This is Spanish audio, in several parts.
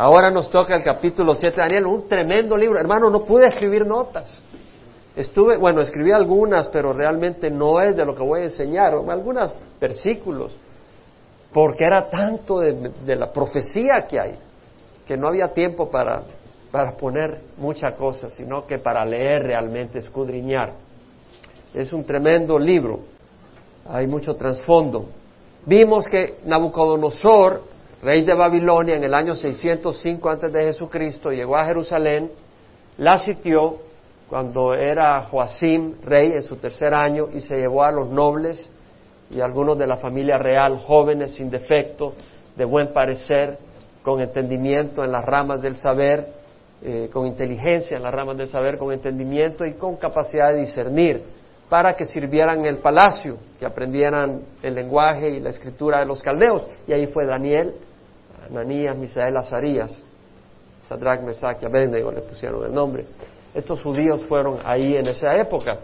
Ahora nos toca el capítulo 7 de Daniel, un tremendo libro. Hermano, no pude escribir notas. Estuve, bueno, escribí algunas, pero realmente no es de lo que voy a enseñar, algunos versículos, porque era tanto de, la profecía que hay, que no había tiempo para, para poner muchas cosas, sino que para leer realmente, escudriñar. Es un tremendo libro, hay mucho trasfondo. Vimos que Nabucodonosor, rey de Babilonia, en el año 605 antes de Jesucristo, llegó a Jerusalén, la sitió, cuando era Joacim rey en su tercer año y se llevó a los nobles y algunos de la familia real, jóvenes sin defecto, de buen parecer, con entendimiento en las ramas del saber, eh, con inteligencia en las ramas del saber, con entendimiento y con capacidad de discernir, para que sirvieran en el palacio, que aprendieran el lenguaje y la escritura de los caldeos. Y ahí fue Daniel, Ananías, Misael, Azarías, Sadrach, Mesach y Abednego le pusieron el nombre. Estos judíos fueron ahí en esa época.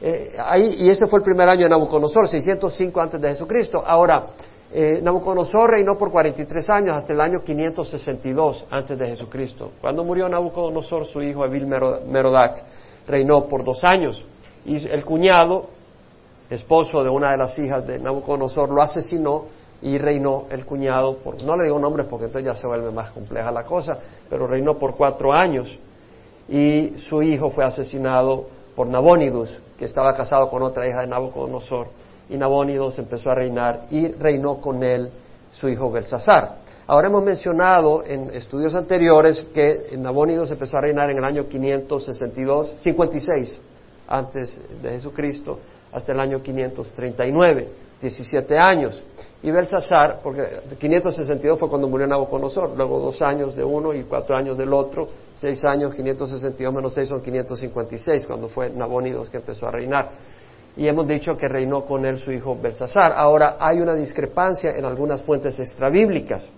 Eh, ahí, y ese fue el primer año de Nabucodonosor, 605 antes de Jesucristo. Ahora, eh, Nabucodonosor reinó por 43 años hasta el año 562 antes de Jesucristo. Cuando murió Nabucodonosor, su hijo Evil Merodac reinó por dos años. Y el cuñado, esposo de una de las hijas de Nabucodonosor, lo asesinó y reinó el cuñado, por, no le digo nombres porque entonces ya se vuelve más compleja la cosa, pero reinó por cuatro años y su hijo fue asesinado por Nabónidos, que estaba casado con otra hija de Nabucodonosor, y Nabónidos empezó a reinar y reinó con él su hijo Belsasar. Ahora hemos mencionado en estudios anteriores que Nabónidos empezó a reinar en el año 562, 56 antes de Jesucristo, hasta el año 539, 17 años. Y Belsasar, porque 562 fue cuando murió Nabucodonosor, luego dos años de uno y cuatro años del otro, seis años, 562 menos seis son 556, cuando fue Nabónidos que empezó a reinar. Y hemos dicho que reinó con él su hijo Belsasar. Ahora, hay una discrepancia en algunas fuentes extrabíblicas.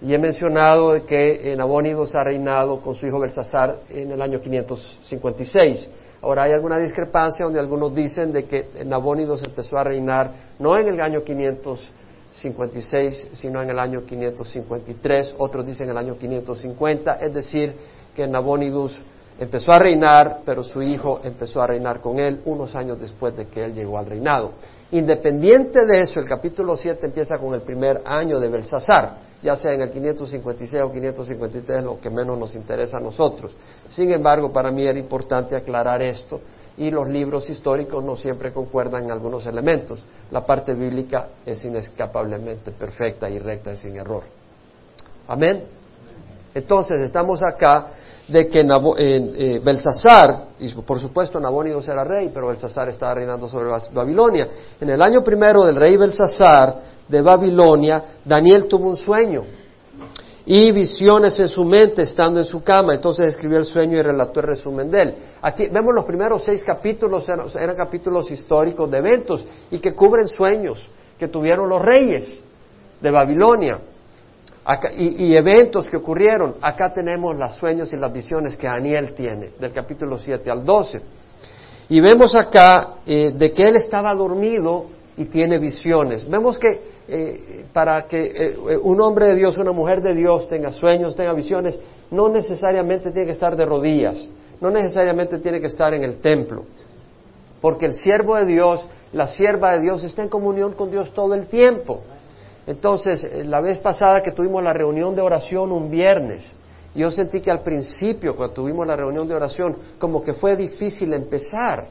Y he mencionado que Nabónidos ha reinado con su hijo Belsasar en el año 556. Ahora hay alguna discrepancia donde algunos dicen de que Nabónidos empezó a reinar no en el año 500 56, sino en el año 553, otros dicen en el año 550, es decir, que Nabonidus empezó a reinar, pero su hijo empezó a reinar con él unos años después de que él llegó al reinado. Independiente de eso, el capítulo 7 empieza con el primer año de Belsasar, ya sea en el 556 o 553, lo que menos nos interesa a nosotros. Sin embargo, para mí era importante aclarar esto y los libros históricos no siempre concuerdan en algunos elementos. La parte bíblica es inescapablemente perfecta y recta y sin error. Amén. Entonces, estamos acá de que eh, Belsasar, y por supuesto Nabónidos era rey, pero Belsasar estaba reinando sobre Babilonia. En el año primero del rey Belsasar de Babilonia, Daniel tuvo un sueño y visiones en su mente estando en su cama. Entonces escribió el sueño y relató el resumen de él. Aquí vemos los primeros seis capítulos, eran, capítulos históricos de eventos y que cubren sueños que tuvieron los reyes de Babilonia y, eventos que ocurrieron. Acá tenemos los sueños y las visiones que Daniel tiene, del capítulo 7 al 12. Y vemos acá eh, de que él estaba dormido y tiene visiones. Vemos que eh, para que eh, un hombre de Dios, una mujer de Dios tenga sueños, tenga visiones, no necesariamente tiene que estar de rodillas, no necesariamente tiene que estar en el templo, porque el siervo de Dios, la sierva de Dios está en comunión con Dios todo el tiempo. Entonces, eh, la vez pasada que tuvimos la reunión de oración un viernes, yo sentí que al principio, cuando tuvimos la reunión de oración, como que fue difícil empezar.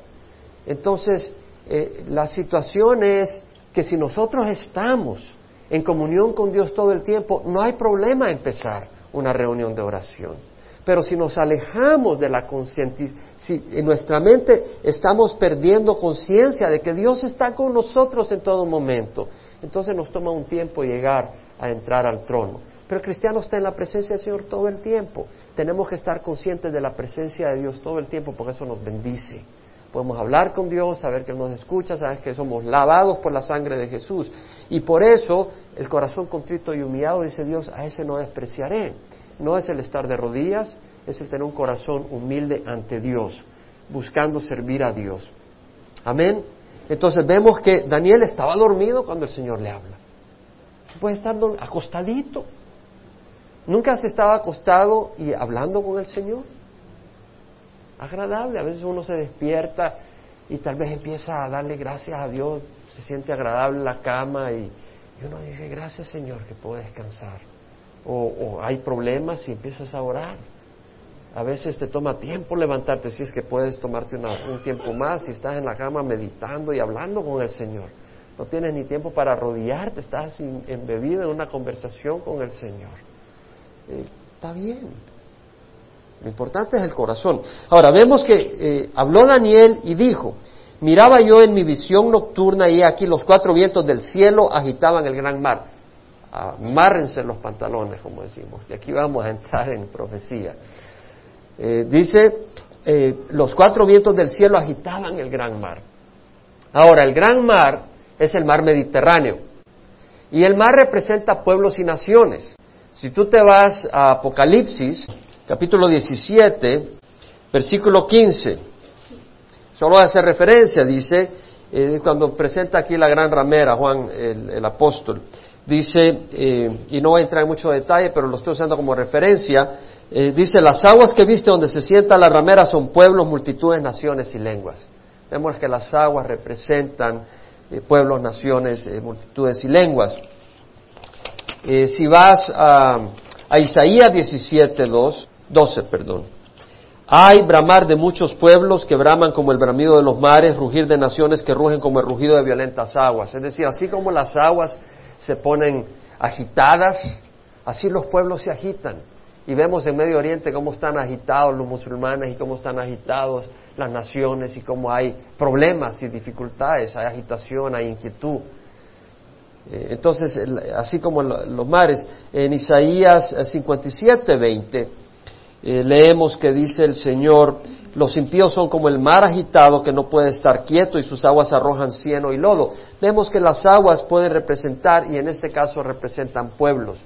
Entonces, eh, la situación es que si nosotros estamos en comunión con Dios todo el tiempo, no hay problema empezar una reunión de oración. Pero si nos alejamos de la conciencia, si en nuestra mente estamos perdiendo conciencia de que Dios está con nosotros en todo momento, entonces nos toma un tiempo llegar a entrar al trono. Pero el cristiano está en la presencia del Señor todo el tiempo. Tenemos que estar conscientes de la presencia de Dios todo el tiempo porque eso nos bendice. Podemos hablar con Dios, saber que Él nos escucha, saber que somos lavados por la sangre de Jesús. Y por eso el corazón contrito y humillado, dice Dios, a ese no despreciaré. No es el estar de rodillas, es el tener un corazón humilde ante Dios, buscando servir a Dios. Amén. Entonces vemos que Daniel estaba dormido cuando el Señor le habla. Puede estar acostadito. ¿Nunca has estado acostado y hablando con el Señor? Agradable, a veces uno se despierta y tal vez empieza a darle gracias a Dios, se siente agradable la cama y, uno dice, gracias Señor que puedo descansar. O, hay problemas y empiezas a orar. A veces te toma tiempo levantarte, si es que puedes tomarte un tiempo más, si estás en la cama meditando y hablando con el Señor. No tienes ni tiempo para arrodillarte, estás embebido en una conversación con el Señor. Eh, está bien. Lo importante es el corazón. Ahora, vemos que eh, habló Daniel y dijo, miraba yo en mi visión nocturna y aquí los cuatro vientos del cielo agitaban el gran mar. Amárrense los pantalones, como decimos. Y aquí vamos a entrar en profecía. Eh, dice, eh, los cuatro vientos del cielo agitaban el gran mar. Ahora, el gran mar es el mar Mediterráneo. Y el mar representa pueblos y naciones. Si tú te vas a Apocalipsis, capítulo 17, versículo 15. Solo hace referencia, dice, eh, cuando presenta aquí la gran ramera, Juan el, apóstol, dice, eh, y no voy a entrar en mucho detalle, pero lo estoy usando como referencia, eh, dice, las aguas que viste donde se sienta la ramera son pueblos, multitudes, naciones y lenguas. Vemos que las aguas representan pueblos, naciones, multitudes y lenguas. si vas a, a Isaías 17, 2, 12, perdón. Hay bramar de muchos pueblos que braman como el bramido de los mares, rugir de naciones que rugen como el rugido de violentas aguas. Es decir, así como las aguas se ponen agitadas, así los pueblos se agitan. Y vemos en Medio Oriente cómo están agitados los musulmanes y cómo están agitados las naciones y cómo hay problemas y dificultades, hay agitación, hay inquietud. Eh, entonces, así como los mares, en Isaías 57, 20, eh, leemos que dice el Señor, los impíos son como el mar agitado que no puede estar quieto y sus aguas arrojan cieno y lodo. Vemos que las aguas pueden representar, y en este caso representan pueblos.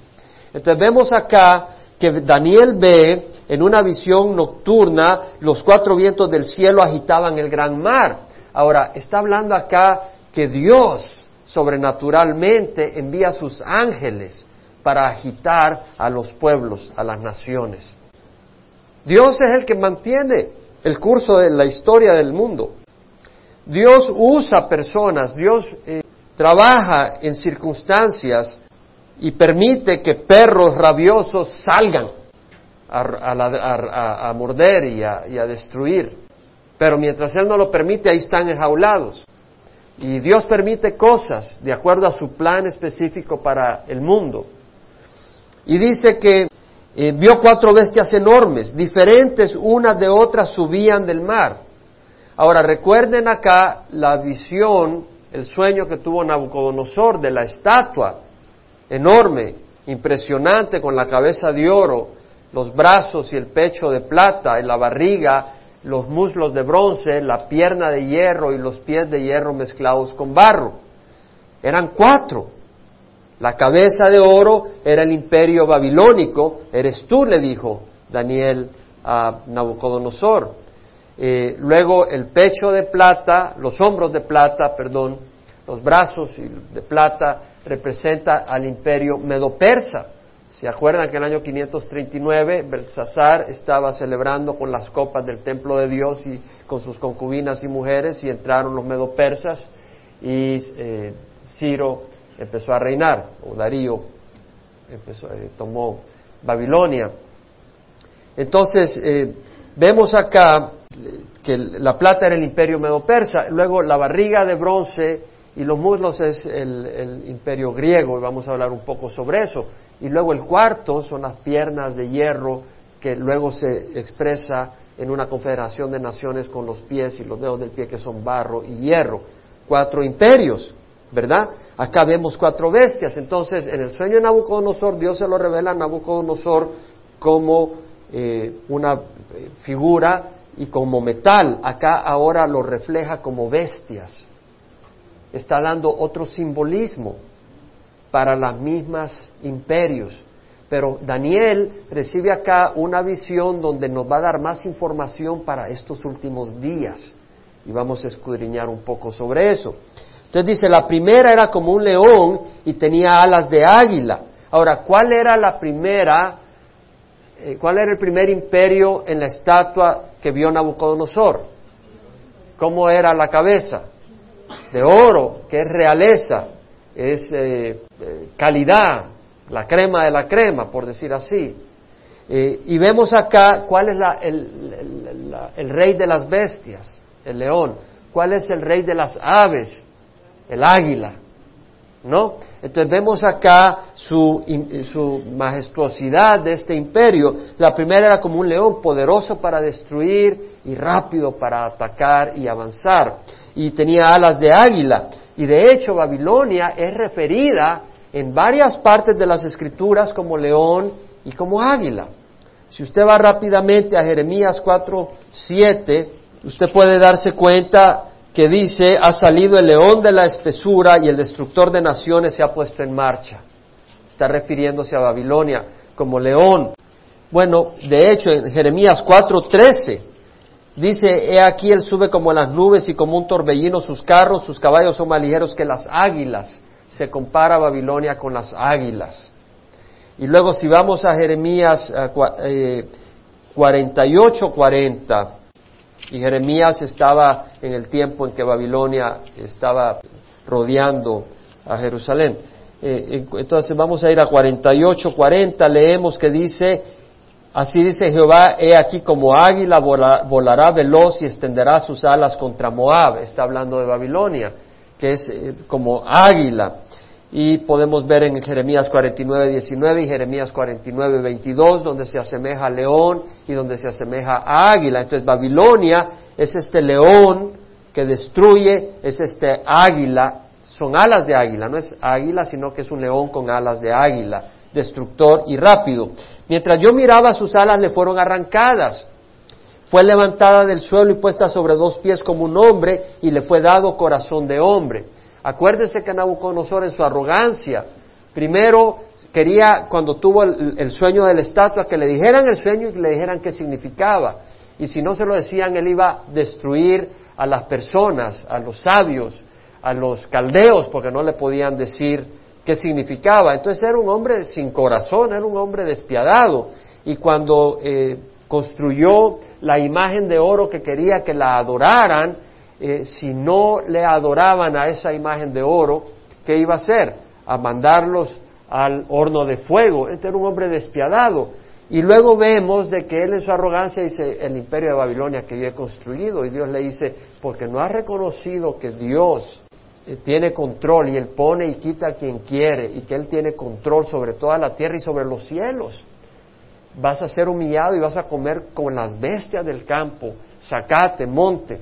Entonces vemos acá que Daniel ve en una visión nocturna los cuatro vientos del cielo agitaban el gran mar. Ahora, está hablando acá que Dios sobrenaturalmente envía a sus ángeles para agitar a los pueblos, a las naciones. Dios es el que mantiene el curso de la historia del mundo. Dios usa personas, Dios eh, trabaja en circunstancias y permite que perros rabiosos salgan a, morder y, y a, destruir. Pero mientras Él no lo permite, ahí están enjaulados. Y Dios permite cosas de acuerdo a su plan específico para el mundo. Y dice que eh, vio cuatro bestias enormes, diferentes unas de otras, subían del mar. Ahora recuerden acá la visión, el sueño que tuvo Nabucodonosor de la estatua enorme, impresionante, con la cabeza de oro, los brazos y el pecho de plata, y la barriga, los muslos de bronce, la pierna de hierro y los pies de hierro mezclados con barro. Eran cuatro. La cabeza de oro era el imperio babilónico, eres tú, le dijo Daniel a Nabucodonosor. Eh, luego el pecho de plata, los hombros de plata, perdón, los brazos de plata representa al imperio medo-persa. ¿Se acuerdan que en el año 539 Belsasar estaba celebrando con las copas del templo de Dios y con sus concubinas y mujeres y entraron los medo-persas y eh, Ciro empezó a reinar, o Darío empezó, eh, tomó Babilonia. Entonces, eh, vemos acá que la plata era el imperio medo-persa, luego la barriga de bronce y los muslos es el, el, imperio griego, y vamos a hablar un poco sobre eso. Y luego el cuarto son las piernas de hierro, que luego se expresa en una confederación de naciones con los pies y los dedos del pie que son barro y hierro. Cuatro imperios. ¿Verdad? Acá vemos cuatro bestias. Entonces, en el sueño de Nabucodonosor, Dios se lo revela a Nabucodonosor como eh, una eh, figura y como metal. Acá ahora lo refleja como bestias. Está dando otro simbolismo para las mismas imperios. Pero Daniel recibe acá una visión donde nos va a dar más información para estos últimos días. Y vamos a escudriñar un poco sobre eso. Entonces dice, la primera era como un león y tenía alas de águila. Ahora, ¿cuál era la primera eh, ¿cuál era el primer imperio en la estatua que vio Nabucodonosor? ¿Cómo era la cabeza? De oro, que es realeza, es eh, eh, calidad, la crema de la crema, por decir así. y vemos acá cuál es el, el rey de las bestias, el león, cuál es el rey de las aves, el águila. ¿no? Entonces vemos acá su, su, majestuosidad de este imperio. La primera era como un león poderoso para destruir y rápido para atacar y avanzar. Y tenía alas de águila. Y de hecho Babilonia es referida en varias partes de las escrituras como león y como águila. Si usted va rápidamente a Jeremías 4, 7, usted puede darse cuenta que dice, ha salido el león de la espesura y el destructor de naciones se ha puesto en marcha. Está refiriéndose a Babilonia como león. Bueno, de hecho, en Jeremías 4:13 dice, he aquí él sube como las nubes y como un torbellino sus carros, sus caballos son más ligeros que las águilas. Se compara Babilonia con las águilas. Y luego si vamos a Jeremías 48:40, eh, y Jeremías estaba en el tiempo en que Babilonia estaba rodeando a Jerusalén. Eh, entonces vamos a ir a 48, 40, leemos que dice, así dice Jehová, he aquí como águila volará veloz y extenderá sus alas contra Moab. Está hablando de Babilonia, que es eh, como águila y podemos ver en Jeremías 49, 19 y Jeremías 49, 22, donde se asemeja a león y donde se asemeja a águila. Entonces Babilonia es este león que destruye, es este águila, son alas de águila, no es águila, sino que es un león con alas de águila, destructor y rápido. Mientras yo miraba sus alas le fueron arrancadas, fue levantada del suelo y puesta sobre dos pies como un hombre y le fue dado corazón de hombre. Acuérdese que Nabucodonosor en su arrogancia, primero quería, cuando tuvo el, sueño de la estatua, que le dijeran el sueño y que le dijeran qué significaba. Y si no se lo decían, él iba a destruir a las personas, a los sabios, a los caldeos, porque no le podían decir qué significaba. Entonces era un hombre sin corazón, era un hombre despiadado. Y cuando eh, construyó la imagen de oro que quería que la adoraran, eh, si no le adoraban a esa imagen de oro, ¿qué iba a hacer? A mandarlos al horno de fuego. Este era un hombre despiadado. Y luego vemos de que él en su arrogancia dice, el imperio de Babilonia que yo he construido. Y Dios le dice, porque no has reconocido que Dios eh, tiene control y Él pone y quita a quien quiere y que Él tiene control sobre toda la tierra y sobre los cielos. Vas a ser humillado y vas a comer con las bestias del campo, sacate, monte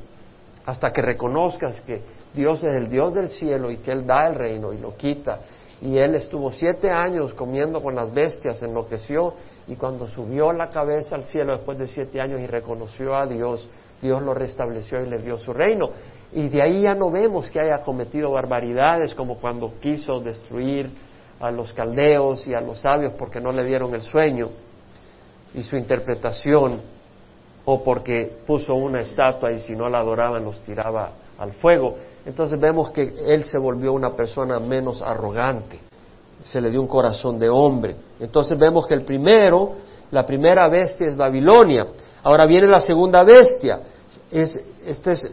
hasta que reconozcas que Dios es el Dios del cielo y que Él da el reino y lo quita. Y Él estuvo siete años comiendo con las bestias, enloqueció y cuando subió la cabeza al cielo después de siete años y reconoció a Dios, Dios lo restableció y le dio su reino. Y de ahí ya no vemos que haya cometido barbaridades como cuando quiso destruir a los caldeos y a los sabios porque no le dieron el sueño y su interpretación o porque puso una estatua y si no la adoraban los tiraba al fuego. Entonces vemos que él se volvió una persona menos arrogante, se le dio un corazón de hombre. Entonces vemos que el primero, la primera bestia es Babilonia. Ahora viene la segunda bestia, es, este es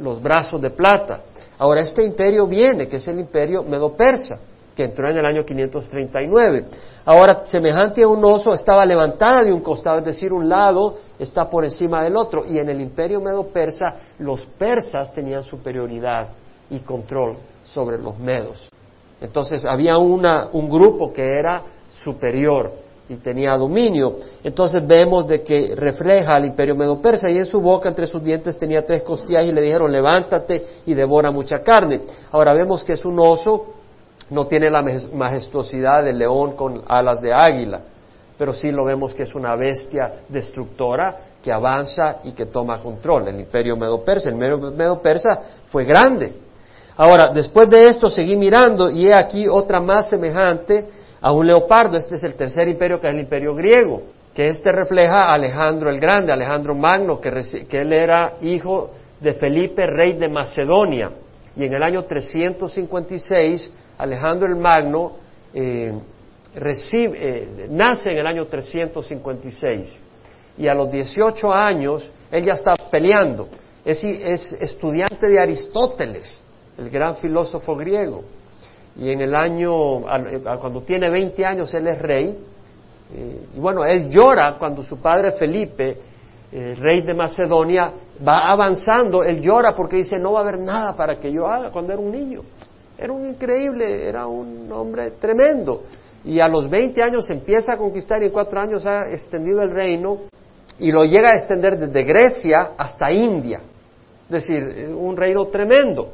los brazos de plata. Ahora este imperio viene, que es el imperio medo-persa, que entró en el año 539. Ahora, semejante a un oso, estaba levantada de un costado, es decir, un lado está por encima del otro. Y en el imperio medo-persa, los persas tenían superioridad y control sobre los medos. Entonces, había una, un grupo que era superior y tenía dominio. Entonces vemos de que refleja al imperio medo-persa y en su boca, entre sus dientes, tenía tres costillas y le dijeron, levántate y devora mucha carne. Ahora vemos que es un oso no tiene la majestuosidad del león con alas de águila, pero sí lo vemos que es una bestia destructora que avanza y que toma control. El imperio medo-persa, el imperio medo-persa fue grande. Ahora, después de esto seguí mirando y he aquí otra más semejante a un leopardo. Este es el tercer imperio que es el imperio griego, que este refleja a Alejandro el Grande, Alejandro Magno, que, que él era hijo de Felipe, rey de Macedonia. Y en el año 356 Alejandro el Magno eh, recibe, eh, nace en el año 356 y a los 18 años él ya está peleando. Es, es estudiante de Aristóteles, el gran filósofo griego. Y en el año, cuando tiene 20 años, él es rey. Eh, y bueno, él llora cuando su padre Felipe, el rey de Macedonia, va avanzando. Él llora porque dice, no va a haber nada para que yo haga cuando era un niño. Era un increíble, era un hombre tremendo. Y a los 20 años empieza a conquistar y en cuatro años ha extendido el reino y lo llega a extender desde Grecia hasta India. Es decir, un reino tremendo.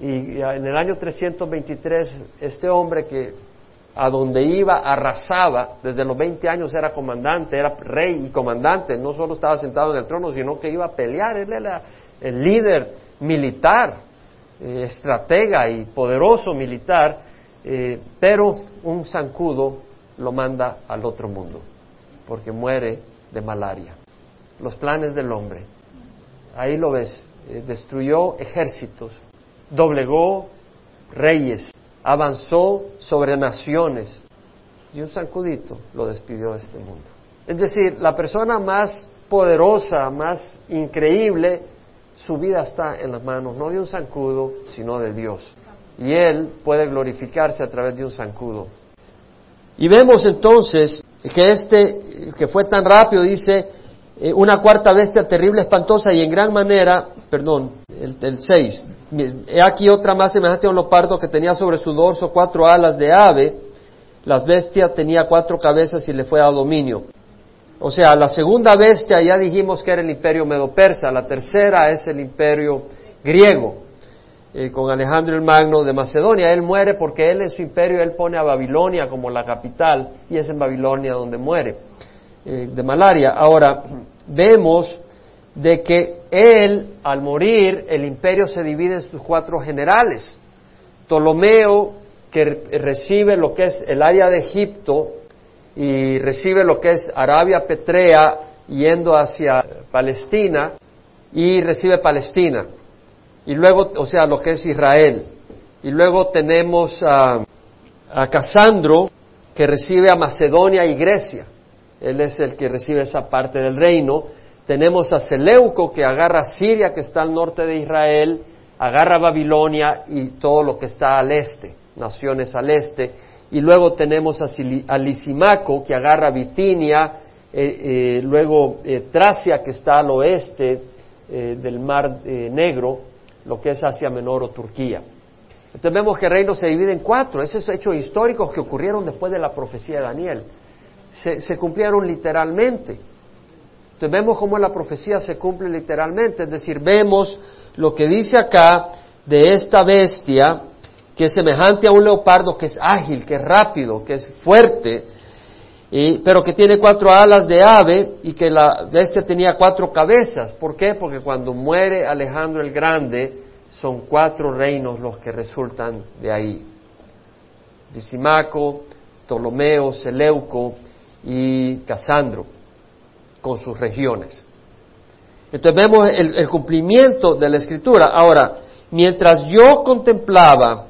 Y en el año 323, este hombre que a donde iba arrasaba, desde los 20 años era comandante, era rey y comandante, no solo estaba sentado en el trono, sino que iba a pelear, él era el líder militar, eh, estratega y poderoso militar, eh, pero un zancudo lo manda al otro mundo, porque muere de malaria. Los planes del hombre, ahí lo ves, eh, destruyó ejércitos, doblegó reyes, avanzó sobre naciones y un sancudito lo despidió de este mundo. Es decir, la persona más poderosa, más increíble, su vida está en las manos no de un zancudo, sino de Dios. Y Él puede glorificarse a través de un zancudo. Y vemos entonces que este, que fue tan rápido, dice, eh, una cuarta bestia terrible, espantosa y en gran manera, perdón, el 6. He aquí otra más semejante a un leopardo que tenía sobre su dorso cuatro alas de ave. Las bestias tenía cuatro cabezas y le fue a dominio. O sea, la segunda bestia ya dijimos que era el imperio medo-persa, la tercera es el imperio griego, eh, con Alejandro el Magno de Macedonia. Él muere porque él en su imperio, él pone a Babilonia como la capital y es en Babilonia donde muere eh, de malaria. Ahora, vemos de que él, al morir, el imperio se divide en sus cuatro generales. Ptolomeo, que recibe lo que es el área de Egipto y recibe lo que es Arabia Petrea yendo hacia Palestina y recibe Palestina. Y luego, o sea, lo que es Israel. Y luego tenemos a, a Casandro, que recibe a Macedonia y Grecia. Él es el que recibe esa parte del reino. Tenemos a Seleuco que agarra Siria, que está al norte de Israel, agarra Babilonia y todo lo que está al este, naciones al este. Y luego tenemos a, Lisimaco que agarra Bitinia, eh, eh, luego eh, Tracia que está al oeste del Mar Negro, lo que es Asia Menor o Turquía. Entonces vemos que el reino se divide en cuatro. Esos hechos históricos que ocurrieron después de la profecía de Daniel. se cumplieron literalmente. Entonces vemos cómo la profecía se cumple literalmente, es decir, vemos lo que dice acá de esta bestia que es semejante a un leopardo, que es ágil, que es rápido, que es fuerte, pero que tiene cuatro alas de ave y que la bestia tenía cuatro cabezas. ¿Por qué? Porque cuando muere Alejandro el Grande, son cuatro reinos los que resultan de ahí. Disimaco, Ptolomeo, Seleuco y Casandro con sus regiones. Entonces vemos el, cumplimiento de la escritura. Ahora, mientras yo contemplaba,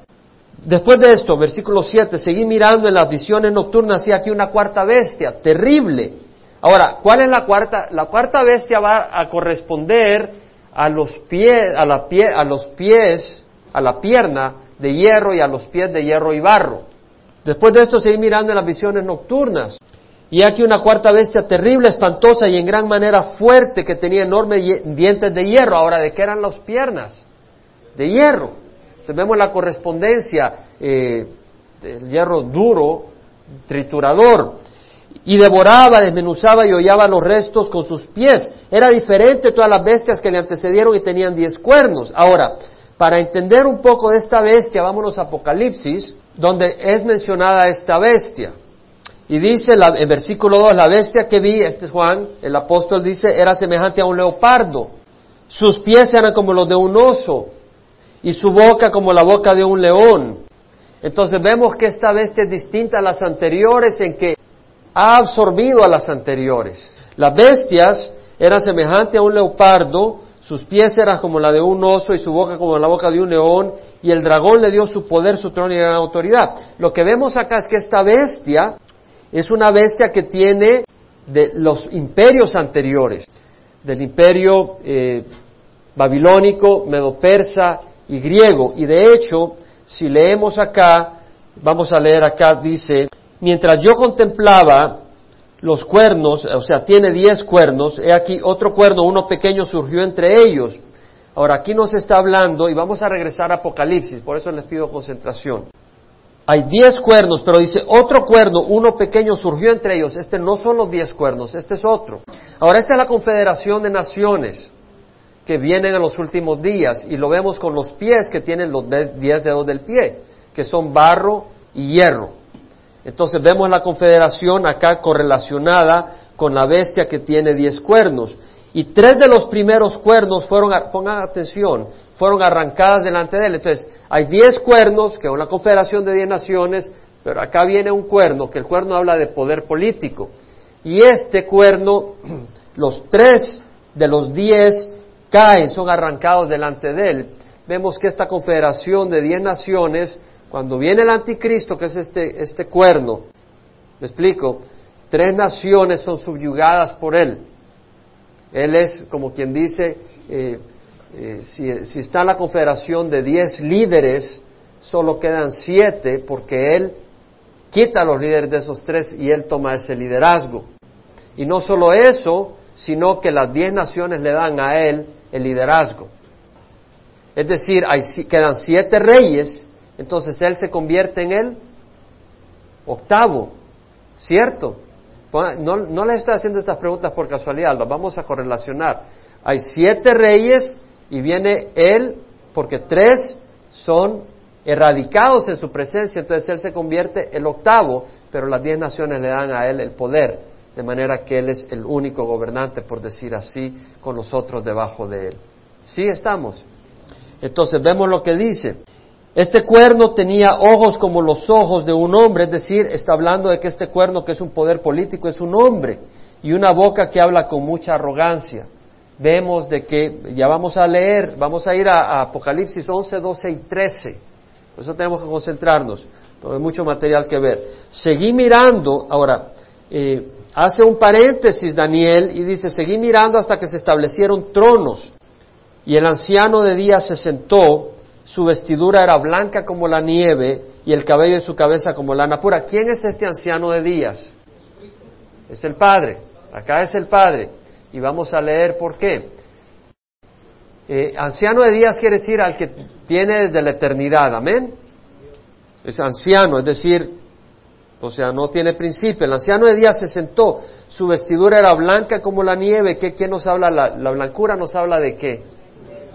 después de esto, versículo 7, seguí mirando en las visiones nocturnas y aquí una cuarta bestia, terrible. Ahora, ¿cuál es la cuarta? La cuarta bestia va a corresponder a los pies, a, la pie, a los pies, a la pierna de hierro y a los pies de hierro y barro. Después de esto seguí mirando en las visiones nocturnas. Y aquí una cuarta bestia terrible, espantosa y en gran manera fuerte que tenía enormes dientes de hierro. Ahora, ¿de qué eran las piernas? De hierro. Entonces vemos la correspondencia eh, del hierro duro, triturador. Y devoraba, desmenuzaba y hollaba los restos con sus pies. Era diferente todas las bestias que le antecedieron y tenían diez cuernos. Ahora, para entender un poco de esta bestia, vámonos a Apocalipsis, donde es mencionada esta bestia. Y dice en versículo 2, la bestia que vi, este es Juan, el apóstol dice, era semejante a un leopardo. Sus pies eran como los de un oso y su boca como la boca de un león. Entonces vemos que esta bestia es distinta a las anteriores en que ha absorbido a las anteriores. Las bestias eran semejantes a un leopardo, sus pies eran como la de un oso y su boca como la boca de un león, y el dragón le dio su poder, su trono y gran autoridad. Lo que vemos acá es que esta bestia es una bestia que tiene de los imperios anteriores, del imperio eh, babilónico, medo-persa y griego. Y de hecho, si leemos acá, vamos a leer acá, dice, mientras yo contemplaba los cuernos, o sea, tiene diez cuernos, he aquí otro cuerno, uno pequeño surgió entre ellos. Ahora, aquí nos está hablando, y vamos a regresar a Apocalipsis, por eso les pido concentración. Hay diez cuernos, pero dice otro cuerno, uno pequeño surgió entre ellos. Este no son los diez cuernos, este es otro. Ahora, esta es la confederación de naciones que vienen en los últimos días, y lo vemos con los pies que tienen los diez dedos del pie, que son barro y hierro. Entonces vemos la confederación acá correlacionada con la bestia que tiene diez cuernos. Y tres de los primeros cuernos fueron, pongan atención, fueron arrancadas delante de él. Entonces, hay diez cuernos, que es una confederación de diez naciones, pero acá viene un cuerno, que el cuerno habla de poder político. Y este cuerno, los tres de los diez caen, son arrancados delante de él. Vemos que esta confederación de diez naciones cuando viene el anticristo, que es este, este cuerno, me explico, tres naciones son subyugadas por él. Él es como quien dice, eh, eh, si, si, está la confederación de diez líderes, solo quedan siete porque él quita a los líderes de esos tres y él toma ese liderazgo. Y no solo eso, sino que las diez naciones le dan a él el liderazgo. Es decir, hay, quedan siete reyes entonces Él se convierte en el octavo, ¿cierto? No, no le estoy haciendo estas preguntas por casualidad, las vamos a correlacionar. Hay siete reyes y viene Él, porque tres son erradicados en su presencia, entonces Él se convierte el octavo, pero las diez naciones le dan a Él el poder, de manera que Él es el único gobernante, por decir así, con nosotros debajo de Él. ¿Sí estamos? Entonces vemos lo que dice. Este cuerno tenía ojos como los ojos de un hombre, es decir, está hablando de que este cuerno, que es un poder político, es un hombre, y una boca que habla con mucha arrogancia. Vemos de que, ya vamos a leer, vamos a ir a, Apocalipsis 11, 12 y 13. Por eso tenemos que concentrarnos, porque hay mucho material que ver. Seguí mirando, ahora, eh, hace un paréntesis Daniel y dice, seguí mirando hasta que se establecieron tronos. Y el anciano de día se sentó su vestidura era blanca como la nieve y el cabello de su cabeza como lana pura. ¿Quién es este anciano de días? Es el Padre. Acá es el Padre. Y vamos a leer por qué. Eh, anciano de días quiere decir al que tiene desde la eternidad. Amén. Es anciano, es decir, o sea, no tiene principio. El anciano de días se sentó. Su vestidura era blanca como la nieve. ¿Qué, nos habla? La, la blancura nos habla de qué?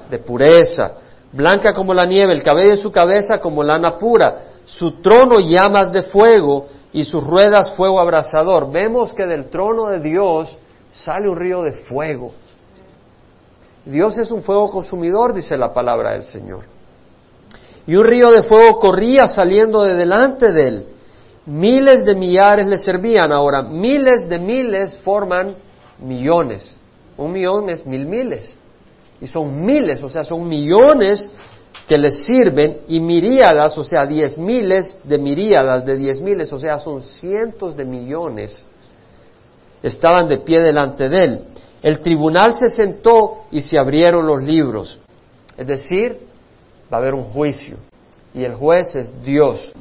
De pureza blanca como la nieve, el cabello de su cabeza como lana pura, su trono llamas de fuego y sus ruedas fuego abrasador. Vemos que del trono de Dios sale un río de fuego. Dios es un fuego consumidor, dice la palabra del Señor. Y un río de fuego corría saliendo de delante de él. Miles de millares le servían. Ahora, miles de miles forman millones. Un millón es mil miles y son miles, o sea, son millones que les sirven y miríadas, o sea, diez miles de miríadas de diez miles, o sea, son cientos de millones, estaban de pie delante de él. El tribunal se sentó y se abrieron los libros. Es decir, va a haber un juicio y el juez es Dios.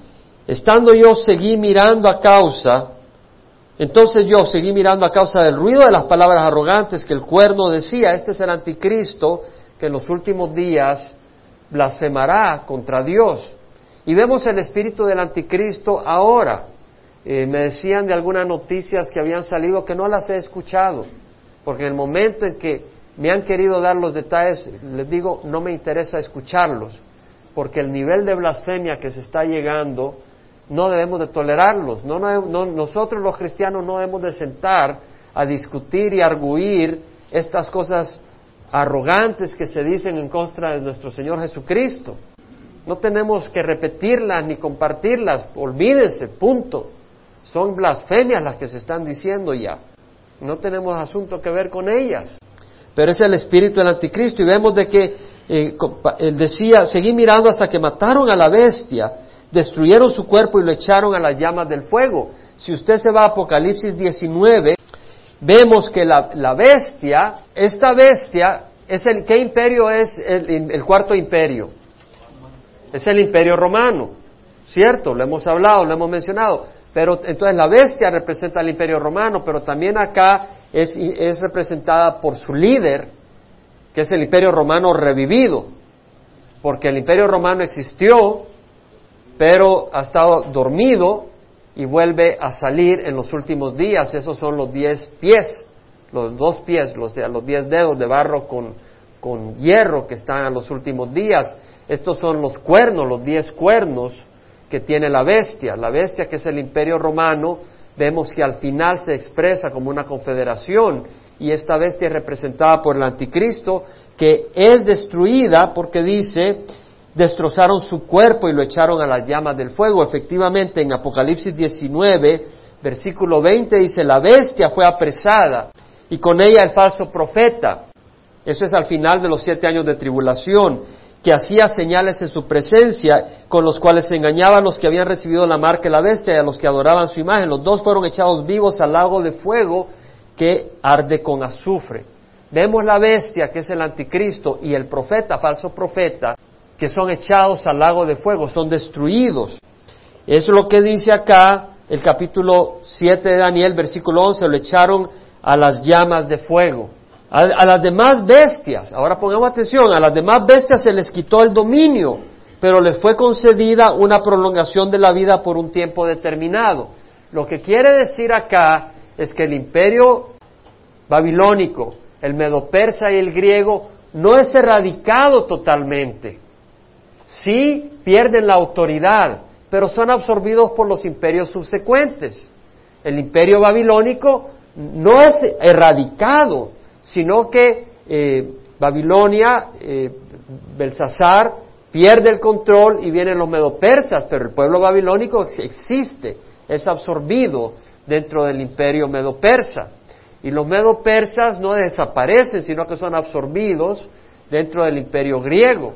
Estando yo seguí mirando a causa entonces yo seguí mirando a causa del ruido de las palabras arrogantes que el cuerno decía, este es el anticristo que en los últimos días blasfemará contra Dios. Y vemos el espíritu del anticristo ahora. Eh, me decían de algunas noticias que habían salido que no las he escuchado, porque en el momento en que me han querido dar los detalles, les digo, no me interesa escucharlos, porque el nivel de blasfemia que se está llegando no debemos de tolerarlos. No, nosotros los cristianos no debemos de sentar a discutir y arguir estas cosas arrogantes que se dicen en contra de nuestro Señor Jesucristo. No tenemos que repetirlas ni compartirlas, olvídense, punto. Son blasfemias las que se están diciendo ya. No tenemos asunto que ver con ellas. Pero es el espíritu del anticristo y vemos de que eh, él decía, seguí mirando hasta que mataron a la bestia destruyeron su cuerpo y lo echaron a las llamas del fuego. Si usted se va a Apocalipsis 19, vemos que la, bestia, esta bestia, es el, ¿qué imperio es el, cuarto imperio? Es el imperio romano, ¿cierto? Lo hemos hablado, lo hemos mencionado. Pero entonces la bestia representa al imperio romano, pero también acá es, es representada por su líder, que es el imperio romano revivido, porque el imperio romano existió, pero ha estado dormido y vuelve a salir en los últimos días. Esos son los diez pies, los dos pies, los, los diez dedos de barro con, con hierro que están en los últimos días. Estos son los cuernos, los diez cuernos que tiene la bestia. La bestia que es el imperio romano, vemos que al final se expresa como una confederación y esta bestia es representada por el anticristo que es destruida porque dice destrozaron su cuerpo y lo echaron a las llamas del fuego. Efectivamente, en Apocalipsis 19, versículo 20 dice, la bestia fue apresada y con ella el falso profeta. Eso es al final de los siete años de tribulación, que hacía señales en su presencia, con los cuales se engañaban a los que habían recibido la marca de la bestia y a los que adoraban su imagen. Los dos fueron echados vivos al lago de fuego que arde con azufre. Vemos la bestia, que es el anticristo, y el profeta, falso profeta, que son echados al lago de fuego, son destruidos. Es lo que dice acá el capítulo 7 de Daniel, versículo 11, lo echaron a las llamas de fuego. A, a, las demás bestias, ahora pongamos atención, a las demás bestias se les quitó el dominio, pero les fue concedida una prolongación de la vida por un tiempo determinado. Lo que quiere decir acá es que el imperio babilónico, el medo persa y el griego no es erradicado totalmente. Sí pierden la autoridad, pero son absorbidos por los imperios subsecuentes. El imperio babilónico no es erradicado, sino que eh, Babilonia, eh, Belsasar, pierde el control y vienen los medo-persas, pero el pueblo babilónico existe, es absorbido dentro del imperio medo-persa. Y los medo-persas no desaparecen, sino que son absorbidos dentro del imperio griego.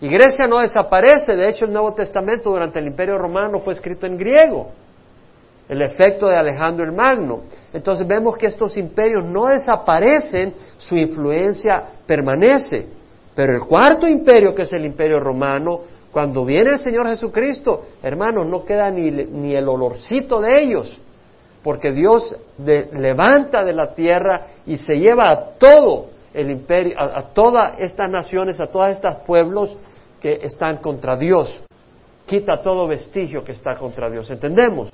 Y Grecia no desaparece, de hecho el Nuevo Testamento durante el Imperio Romano fue escrito en griego, el efecto de Alejandro el Magno. Entonces vemos que estos imperios no desaparecen, su influencia permanece. Pero el cuarto imperio, que es el Imperio Romano, cuando viene el Señor Jesucristo, hermanos, no queda ni, ni el olorcito de ellos, porque Dios levanta de la tierra y se lleva a todo el imperio, a, todas estas naciones, a todos estos pueblos que están contra Dios. Quita todo vestigio que está contra Dios. ¿Entendemos?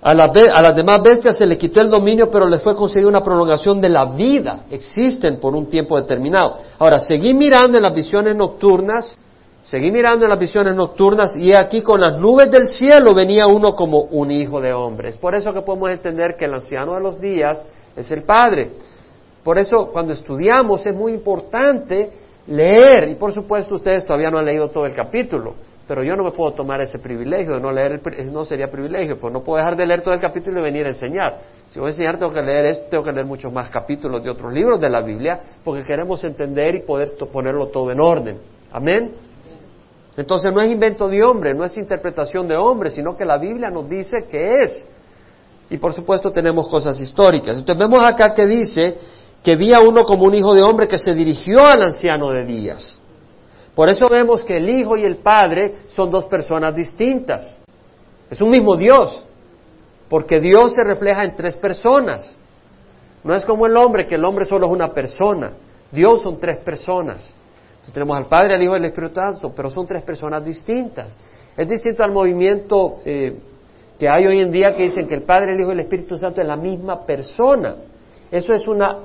A, a, las demás bestias se le quitó el dominio, pero les fue concedida una prolongación de la vida. Existen por un tiempo determinado. Ahora, seguí mirando en las visiones nocturnas, seguí mirando en las visiones nocturnas, y aquí con las nubes del cielo venía uno como un hijo de hombre. Es por eso que podemos entender que el anciano de los días es el Padre. Por eso cuando estudiamos es muy importante leer, y por supuesto ustedes todavía no han leído todo el capítulo, pero yo no me puedo tomar ese privilegio de no leer, no sería privilegio, pues no puedo dejar de leer todo el capítulo y venir a enseñar. Si voy a enseñar tengo que leer esto, tengo que leer muchos más capítulos de otros libros de la Biblia, porque queremos entender y poder ponerlo todo en orden. Amén. Entonces no es invento de hombre, no es interpretación de hombre, sino que la Biblia nos dice que es. Y por supuesto tenemos cosas históricas. Entonces vemos acá que dice que vi a uno como un hijo de hombre que se dirigió al anciano de días. Por eso vemos que el hijo y el padre son dos personas distintas. Es un mismo Dios, porque Dios se refleja en tres personas. No es como el hombre, que el hombre solo es una persona. Dios son tres personas. Entonces tenemos al Padre, al Hijo y al Espíritu Santo, pero son tres personas distintas. Es distinto al movimiento eh, que hay hoy en día que dicen que el Padre, el Hijo y el Espíritu Santo es la misma persona. Eso es una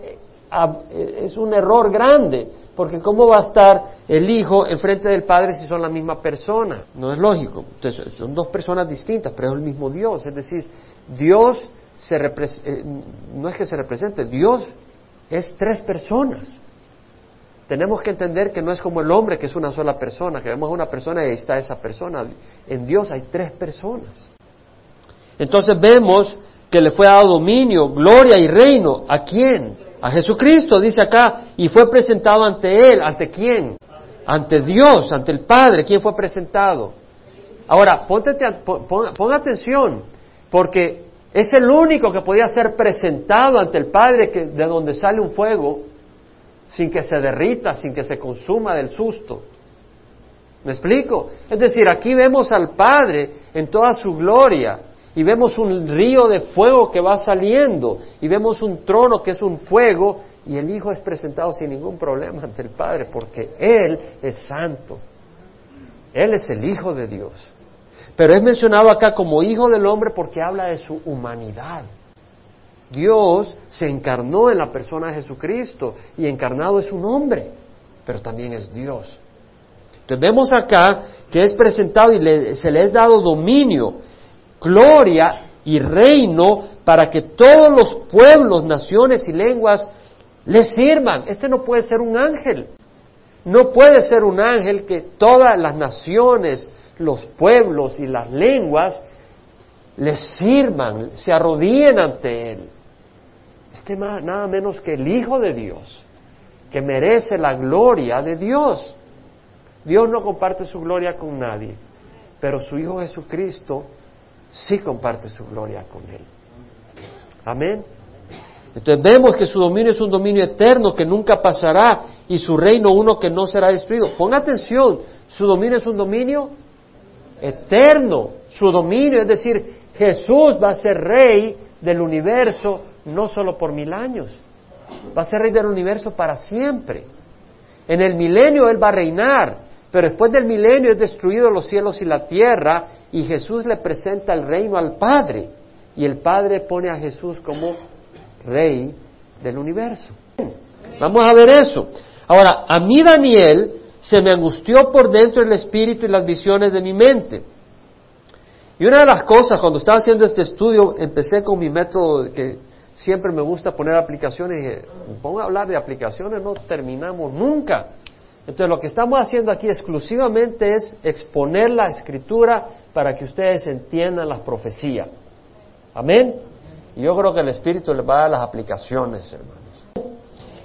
es un error grande, porque ¿cómo va a estar el hijo enfrente del padre si son la misma persona? No es lógico. Entonces, son dos personas distintas, pero es el mismo Dios. Es decir, Dios se eh, no es que se represente, Dios es tres personas. Tenemos que entender que no es como el hombre, que es una sola persona, que vemos a una persona y ahí está esa persona. En Dios hay tres personas. Entonces vemos que le fue dado dominio, gloria y reino. ¿A quién? A Jesucristo, dice acá, y fue presentado ante Él. ¿Ante quién? Ante Dios, ante el Padre. ¿Quién fue presentado? Ahora, ponte, pon, atención, porque es el único que podía ser presentado ante el Padre que, de donde sale un fuego sin que se derrita, sin que se consuma del susto. ¿Me explico? Es decir, aquí vemos al Padre en toda su gloria y vemos un río de fuego que va saliendo y vemos un trono que es un fuego y el Hijo es presentado sin ningún problema ante el Padre porque Él es santo. Él es el Hijo de Dios. Pero es mencionado acá como Hijo del Hombre porque habla de su humanidad. Dios se encarnó en la persona de Jesucristo y encarnado es un hombre, pero también es Dios. Entonces vemos acá que es presentado y se le es dado dominio, gloria y reino para que todos los pueblos, naciones y lenguas le sirvan. Este no puede ser un ángel. No puede ser un ángel que todas las naciones, los pueblos y las lenguas le sirvan, se arrodillen ante él. Este nada menos que el Hijo de Dios, que merece la gloria de Dios. Dios no comparte su gloria con nadie, pero su Hijo Jesucristo sí comparte su gloria con Él. Amén. Entonces vemos que su dominio es un dominio eterno que nunca pasará y su reino uno que no será destruido. Ponga atención, su dominio es un dominio eterno. Su dominio, es decir, Jesús va a ser rey del universo no solo por mil años, va a ser rey del universo para siempre. En el milenio Él va a reinar, pero después del milenio es destruido los cielos y la tierra y Jesús le presenta el reino al Padre y el Padre pone a Jesús como rey del universo. Vamos a ver eso. Ahora, a mí Daniel se me angustió por dentro el espíritu y las visiones de mi mente. Y una de las cosas, cuando estaba haciendo este estudio, empecé con mi método que siempre me gusta poner aplicaciones y dije, pongo a hablar de aplicaciones, no terminamos nunca. Entonces lo que estamos haciendo aquí exclusivamente es exponer la escritura para que ustedes entiendan las profecías. Amén. Y yo creo que el Espíritu les va a dar las aplicaciones, hermanos.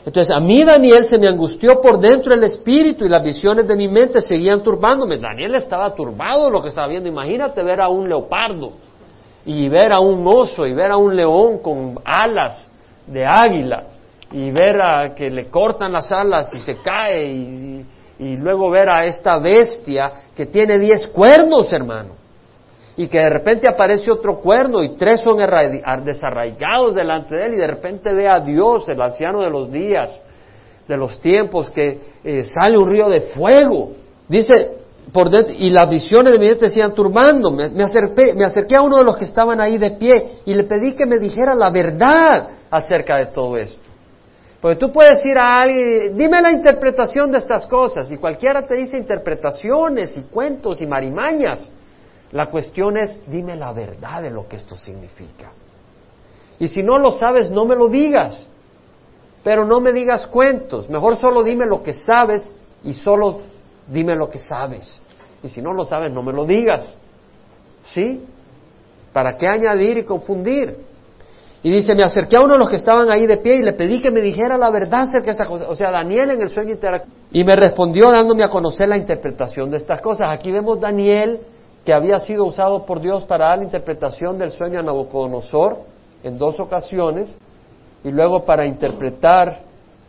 Entonces a mí Daniel se me angustió por dentro el espíritu y las visiones de mi mente seguían turbándome. Daniel estaba turbado lo que estaba viendo. Imagínate ver a un leopardo y ver a un oso y ver a un león con alas de águila y ver a que le cortan las alas y se cae y, luego ver a esta bestia que tiene diez cuernos, hermano, y que de repente aparece otro cuerno y tres son desarraigados delante de él y de repente ve a Dios, el anciano de los días, de los tiempos, que eh, sale un río de fuego. Dice, y las visiones de mi mente decían turbando. Me, acerqué, me acerqué a uno de los que estaban ahí de pie y le pedí que me dijera la verdad acerca de todo esto. Porque tú puedes ir a alguien, dime la interpretación de estas cosas, y cualquiera te dice interpretaciones y cuentos y marimañas. La cuestión es, dime la verdad de lo que esto significa. Y si no lo sabes, no me lo digas. Pero no me digas cuentos. Mejor solo dime lo que sabes y solo dime lo que sabes. Y si no lo sabes, no me lo digas. ¿Sí? ¿Para qué añadir y confundir? Y dice, me acerqué a uno de los que estaban ahí de pie y le pedí que me dijera la verdad acerca de esta cosa. O sea, Daniel en el sueño interactivo. Y me respondió dándome a conocer la interpretación de estas cosas. Aquí vemos Daniel que había sido usado por Dios para dar la interpretación del sueño a Nabucodonosor en dos ocasiones y luego para interpretar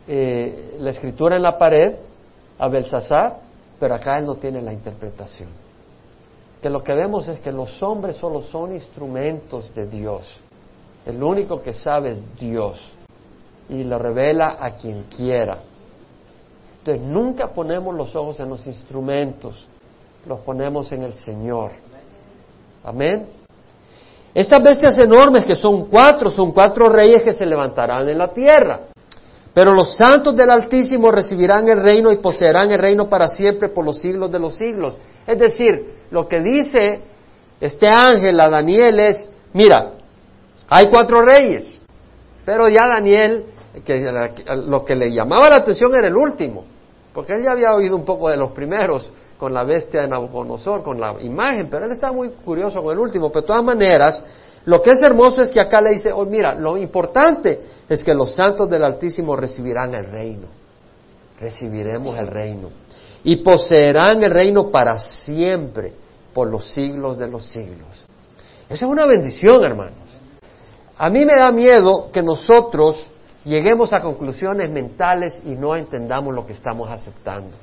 eh, la escritura en la pared a Belsasar pero acá él no tiene la interpretación. Que lo que vemos es que los hombres solo son instrumentos de Dios. El único que sabe es Dios y lo revela a quien quiera. Entonces nunca ponemos los ojos en los instrumentos, los ponemos en el Señor. Amén. Estas bestias enormes que son cuatro, son cuatro reyes que se levantarán en la tierra. Pero los santos del Altísimo recibirán el reino y poseerán el reino para siempre por los siglos de los siglos. Es decir, lo que dice este ángel a Daniel es, mira, hay cuatro reyes, pero ya Daniel, que lo que le llamaba la atención era el último, porque él ya había oído un poco de los primeros con la bestia de Nabucodonosor, con la imagen, pero él está muy curioso con el último. Pero de todas maneras, lo que es hermoso es que acá le dice, oh, mira, lo importante es que los santos del Altísimo recibirán el reino. Recibiremos el reino. Y poseerán el reino para siempre. por los siglos de los siglos. Esa es una bendición, hermanos. A mí me da miedo que nosotros lleguemos a conclusiones mentales y no entendamos lo que estamos aceptando.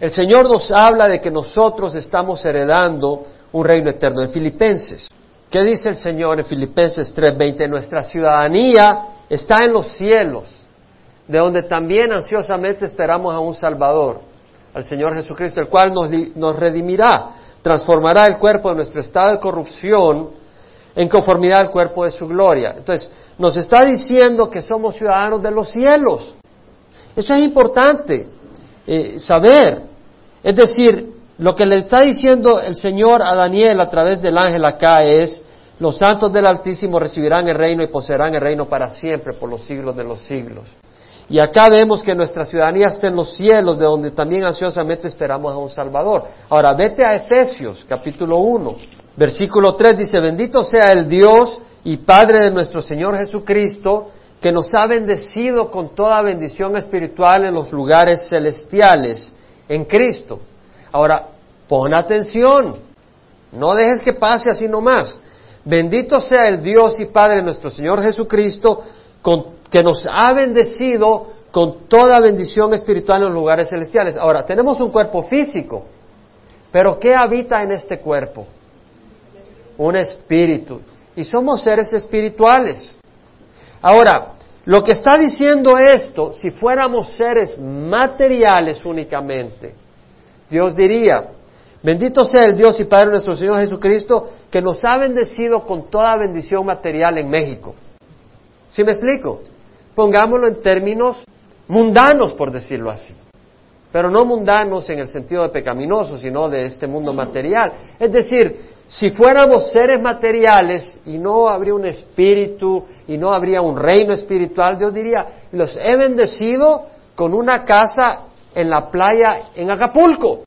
El Señor nos habla de que nosotros estamos heredando un reino eterno. En Filipenses, ¿qué dice el Señor en Filipenses 3:20? Nuestra ciudadanía está en los cielos, de donde también ansiosamente esperamos a un Salvador, al Señor Jesucristo, el cual nos, nos redimirá, transformará el cuerpo de nuestro estado de corrupción en conformidad al cuerpo de su gloria. Entonces, nos está diciendo que somos ciudadanos de los cielos. Eso es importante eh, saber. Es decir, lo que le está diciendo el Señor a Daniel a través del ángel acá es, los santos del Altísimo recibirán el reino y poseerán el reino para siempre, por los siglos de los siglos. Y acá vemos que nuestra ciudadanía está en los cielos, de donde también ansiosamente esperamos a un Salvador. Ahora, vete a Efesios, capítulo 1, versículo 3, dice, bendito sea el Dios y Padre de nuestro Señor Jesucristo, que nos ha bendecido con toda bendición espiritual en los lugares celestiales, en Cristo. Ahora, pon atención, no dejes que pase así nomás. Bendito sea el Dios y Padre de nuestro Señor Jesucristo, que nos ha bendecido con toda bendición espiritual en los lugares celestiales. Ahora, tenemos un cuerpo físico, pero ¿qué habita en este cuerpo? Un espíritu. Y somos seres espirituales. Ahora, lo que está diciendo esto, si fuéramos seres materiales únicamente, Dios diría, bendito sea el Dios y Padre nuestro Señor Jesucristo, que nos ha bendecido con toda bendición material en México. ¿Sí me explico? Pongámoslo en términos mundanos, por decirlo así. Pero no mundanos en el sentido de pecaminosos, sino de este mundo material. Es decir, si fuéramos seres materiales y no habría un espíritu y no habría un reino espiritual, Dios diría, los he bendecido con una casa en la playa en Acapulco,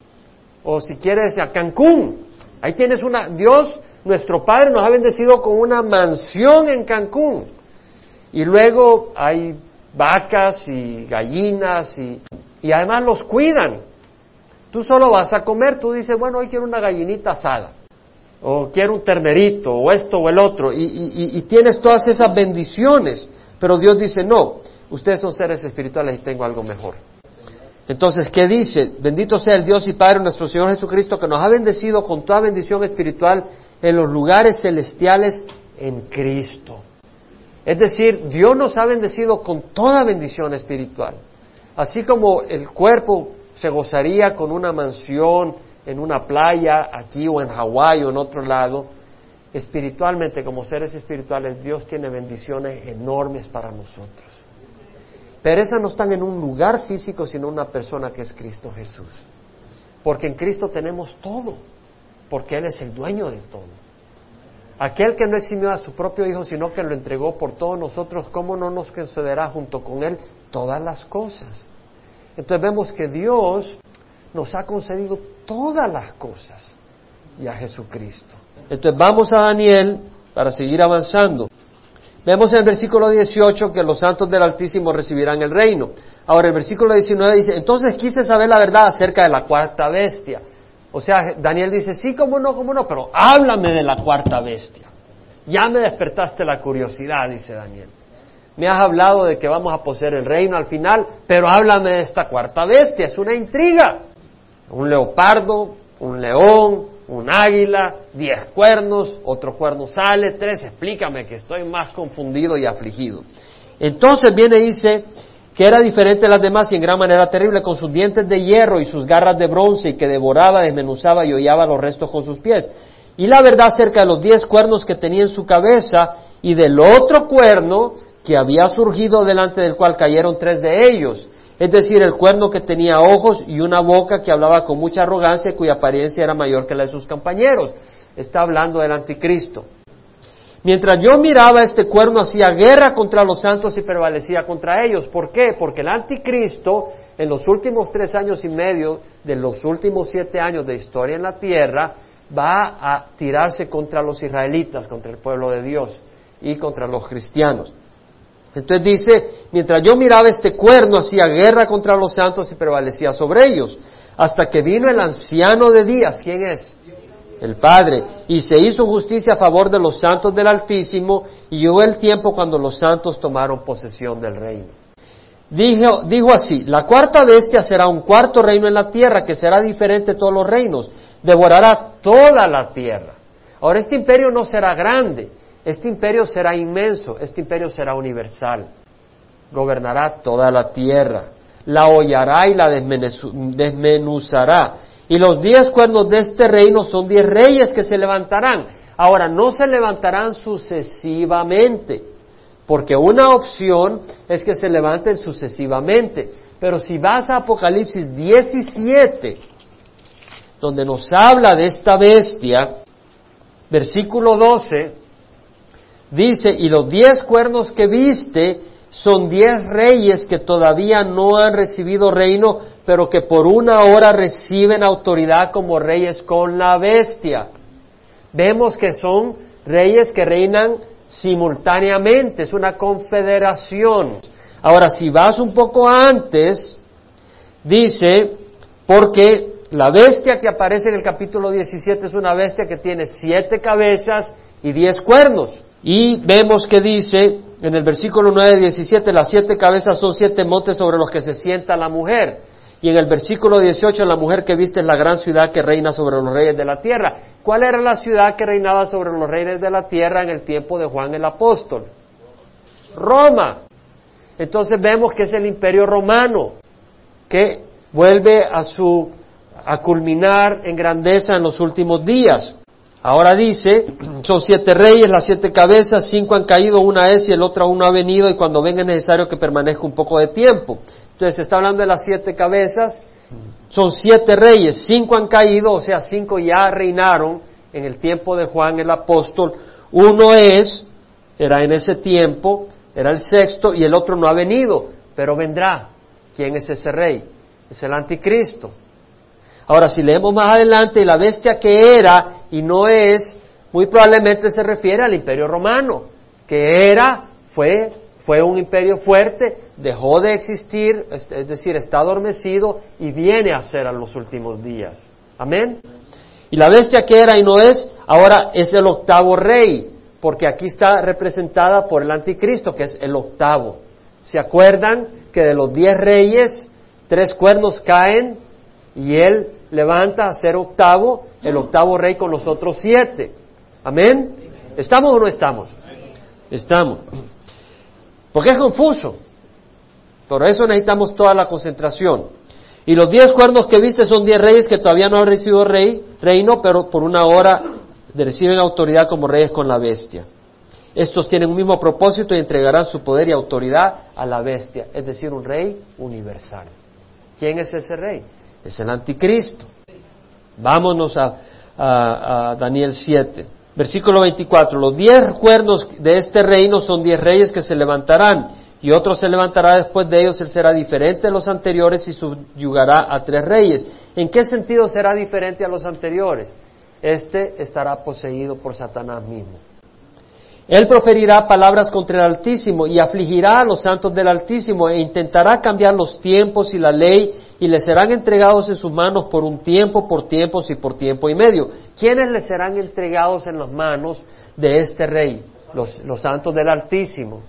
o si quieres a Cancún. Ahí tienes una, Dios, nuestro Padre nos ha bendecido con una mansión en Cancún. Y luego hay vacas y gallinas y, y además los cuidan. Tú solo vas a comer, tú dices, bueno, hoy quiero una gallinita asada, o quiero un ternerito, o esto o el otro, y, tienes todas esas bendiciones. Pero Dios dice, no, ustedes son seres espirituales y tengo algo mejor. Entonces, ¿qué dice? Bendito sea el Dios y Padre nuestro Señor Jesucristo, que nos ha bendecido con toda bendición espiritual en los lugares celestiales en Cristo. Es decir, Dios nos ha bendecido con toda bendición espiritual. Así como el cuerpo se gozaría con una mansión en una playa, aquí o en Hawái o en otro lado, espiritualmente, como seres espirituales, Dios tiene bendiciones enormes para nosotros. Pero esas no están en un lugar físico, sino en una persona que es Cristo Jesús. Porque en Cristo tenemos todo, porque Él es el dueño de todo. Aquel que no eximió a su propio Hijo, sino que lo entregó por todos nosotros, ¿cómo no nos concederá junto con Él todas las cosas? Entonces vemos que Dios nos ha concedido todas las cosas y a Jesucristo. Entonces vamos a Daniel para seguir avanzando. Vemos en el versículo 18 que los santos del Altísimo recibirán el reino. Ahora el versículo 19 dice, entonces quise saber la verdad acerca de la cuarta bestia. O sea, Daniel dice, sí, cómo no, cómo no, pero háblame de la cuarta bestia. Ya me despertaste la curiosidad, dice Daniel. Me has hablado de que vamos a poseer el reino al final, pero háblame de esta cuarta bestia, es una intriga. Un leopardo, un león, un águila, diez cuernos, otro cuerno sale, tres, explícame que estoy más confundido y afligido. Entonces viene y dice que era diferente de las demás y en gran manera terrible, con sus dientes de hierro y sus garras de bronce y que devoraba, desmenuzaba y hollaba los restos con sus pies. Y la verdad acerca de los diez cuernos que tenía en su cabeza y del otro cuerno que había surgido delante del cual cayeron tres de ellos es decir, el cuerno que tenía ojos y una boca que hablaba con mucha arrogancia cuya apariencia era mayor que la de sus compañeros. Está hablando del anticristo. Mientras yo miraba, este cuerno hacía guerra contra los santos y prevalecía contra ellos. ¿Por qué? Porque el anticristo, en los últimos tres años y medio de los últimos siete años de historia en la tierra, va a tirarse contra los israelitas, contra el pueblo de Dios y contra los cristianos. Entonces dice, mientras yo miraba este cuerno, hacía guerra contra los santos y prevalecía sobre ellos, hasta que vino el anciano de días. ¿Quién es? el Padre. Y se hizo justicia a favor de los santos del Altísimo y llegó el tiempo cuando los santos tomaron posesión del reino. Dijo, dijo así, la cuarta bestia será un cuarto reino en la tierra que será diferente de todos los reinos, devorará toda la tierra. Ahora, este imperio no será grande, este imperio será inmenso, este imperio será universal, gobernará toda la tierra, la hollará y la desmenuzará. Y los diez cuernos de este reino son diez reyes que se levantarán. Ahora, no se levantarán sucesivamente, porque una opción es que se levanten sucesivamente. Pero si vas a Apocalipsis 17, donde nos habla de esta bestia, versículo 12, dice, y los diez cuernos que viste son diez reyes que todavía no han recibido reino, pero que por una hora reciben autoridad como reyes con la bestia. Vemos que son reyes que reinan simultáneamente, es una confederación. Ahora, si vas un poco antes, dice, porque la bestia que aparece en el capítulo 17 es una bestia que tiene siete cabezas y diez cuernos. Y vemos que dice en el versículo 9, 17, las siete cabezas son siete montes sobre los que se sienta la mujer. Y en el versículo 18, la mujer que viste es la gran ciudad que reina sobre los reyes de la tierra. ¿Cuál era la ciudad que reinaba sobre los reyes de la tierra en el tiempo de Juan el apóstol? Roma. Entonces vemos que es el imperio romano que vuelve a su a culminar en grandeza en los últimos días. Ahora dice, son siete reyes, las siete cabezas, cinco han caído, una es y el otro aún no ha venido y cuando venga es necesario que permanezca un poco de tiempo. Entonces se está hablando de las siete cabezas, son siete reyes, cinco han caído, o sea, cinco ya reinaron en el tiempo de Juan el apóstol, uno es, era en ese tiempo, era el sexto y el otro no ha venido, pero vendrá. ¿Quién es ese rey? Es el anticristo. Ahora, si leemos más adelante, la bestia que era y no es, muy probablemente se refiere al imperio romano, que era, fue, fue un imperio fuerte, dejó de existir, es, decir, está adormecido y viene a ser a los últimos días. Amén. Y la bestia que era y no es, ahora es el octavo rey, porque aquí está representada por el anticristo, que es el octavo. ¿Se acuerdan que de los diez reyes, tres cuernos caen y él levanta a ser octavo, el octavo rey con los otros siete. Amén. ¿Estamos o no estamos? Estamos. Porque es confuso. Por eso necesitamos toda la concentración. Y los diez cuernos que viste son diez reyes que todavía no han recibido rey, reino, pero por una hora reciben autoridad como reyes con la bestia. Estos tienen un mismo propósito y entregarán su poder y autoridad a la bestia, es decir, un rey universal. ¿Quién es ese rey? Es el anticristo. Vámonos a, Daniel 7, versículo 24. Los diez cuernos de este reino son diez reyes que se levantarán, y otro se levantará después de ellos, él será diferente de los anteriores y subyugará a tres reyes. ¿En qué sentido será diferente a los anteriores? Este estará poseído por Satanás mismo. Él proferirá palabras contra el Altísimo y afligirá a los santos del Altísimo e intentará cambiar los tiempos y la ley y les serán entregados en sus manos por un tiempo, por tiempos y por tiempo y medio. ¿Quiénes les serán entregados en las manos de este rey? Los, los santos del Altísimo.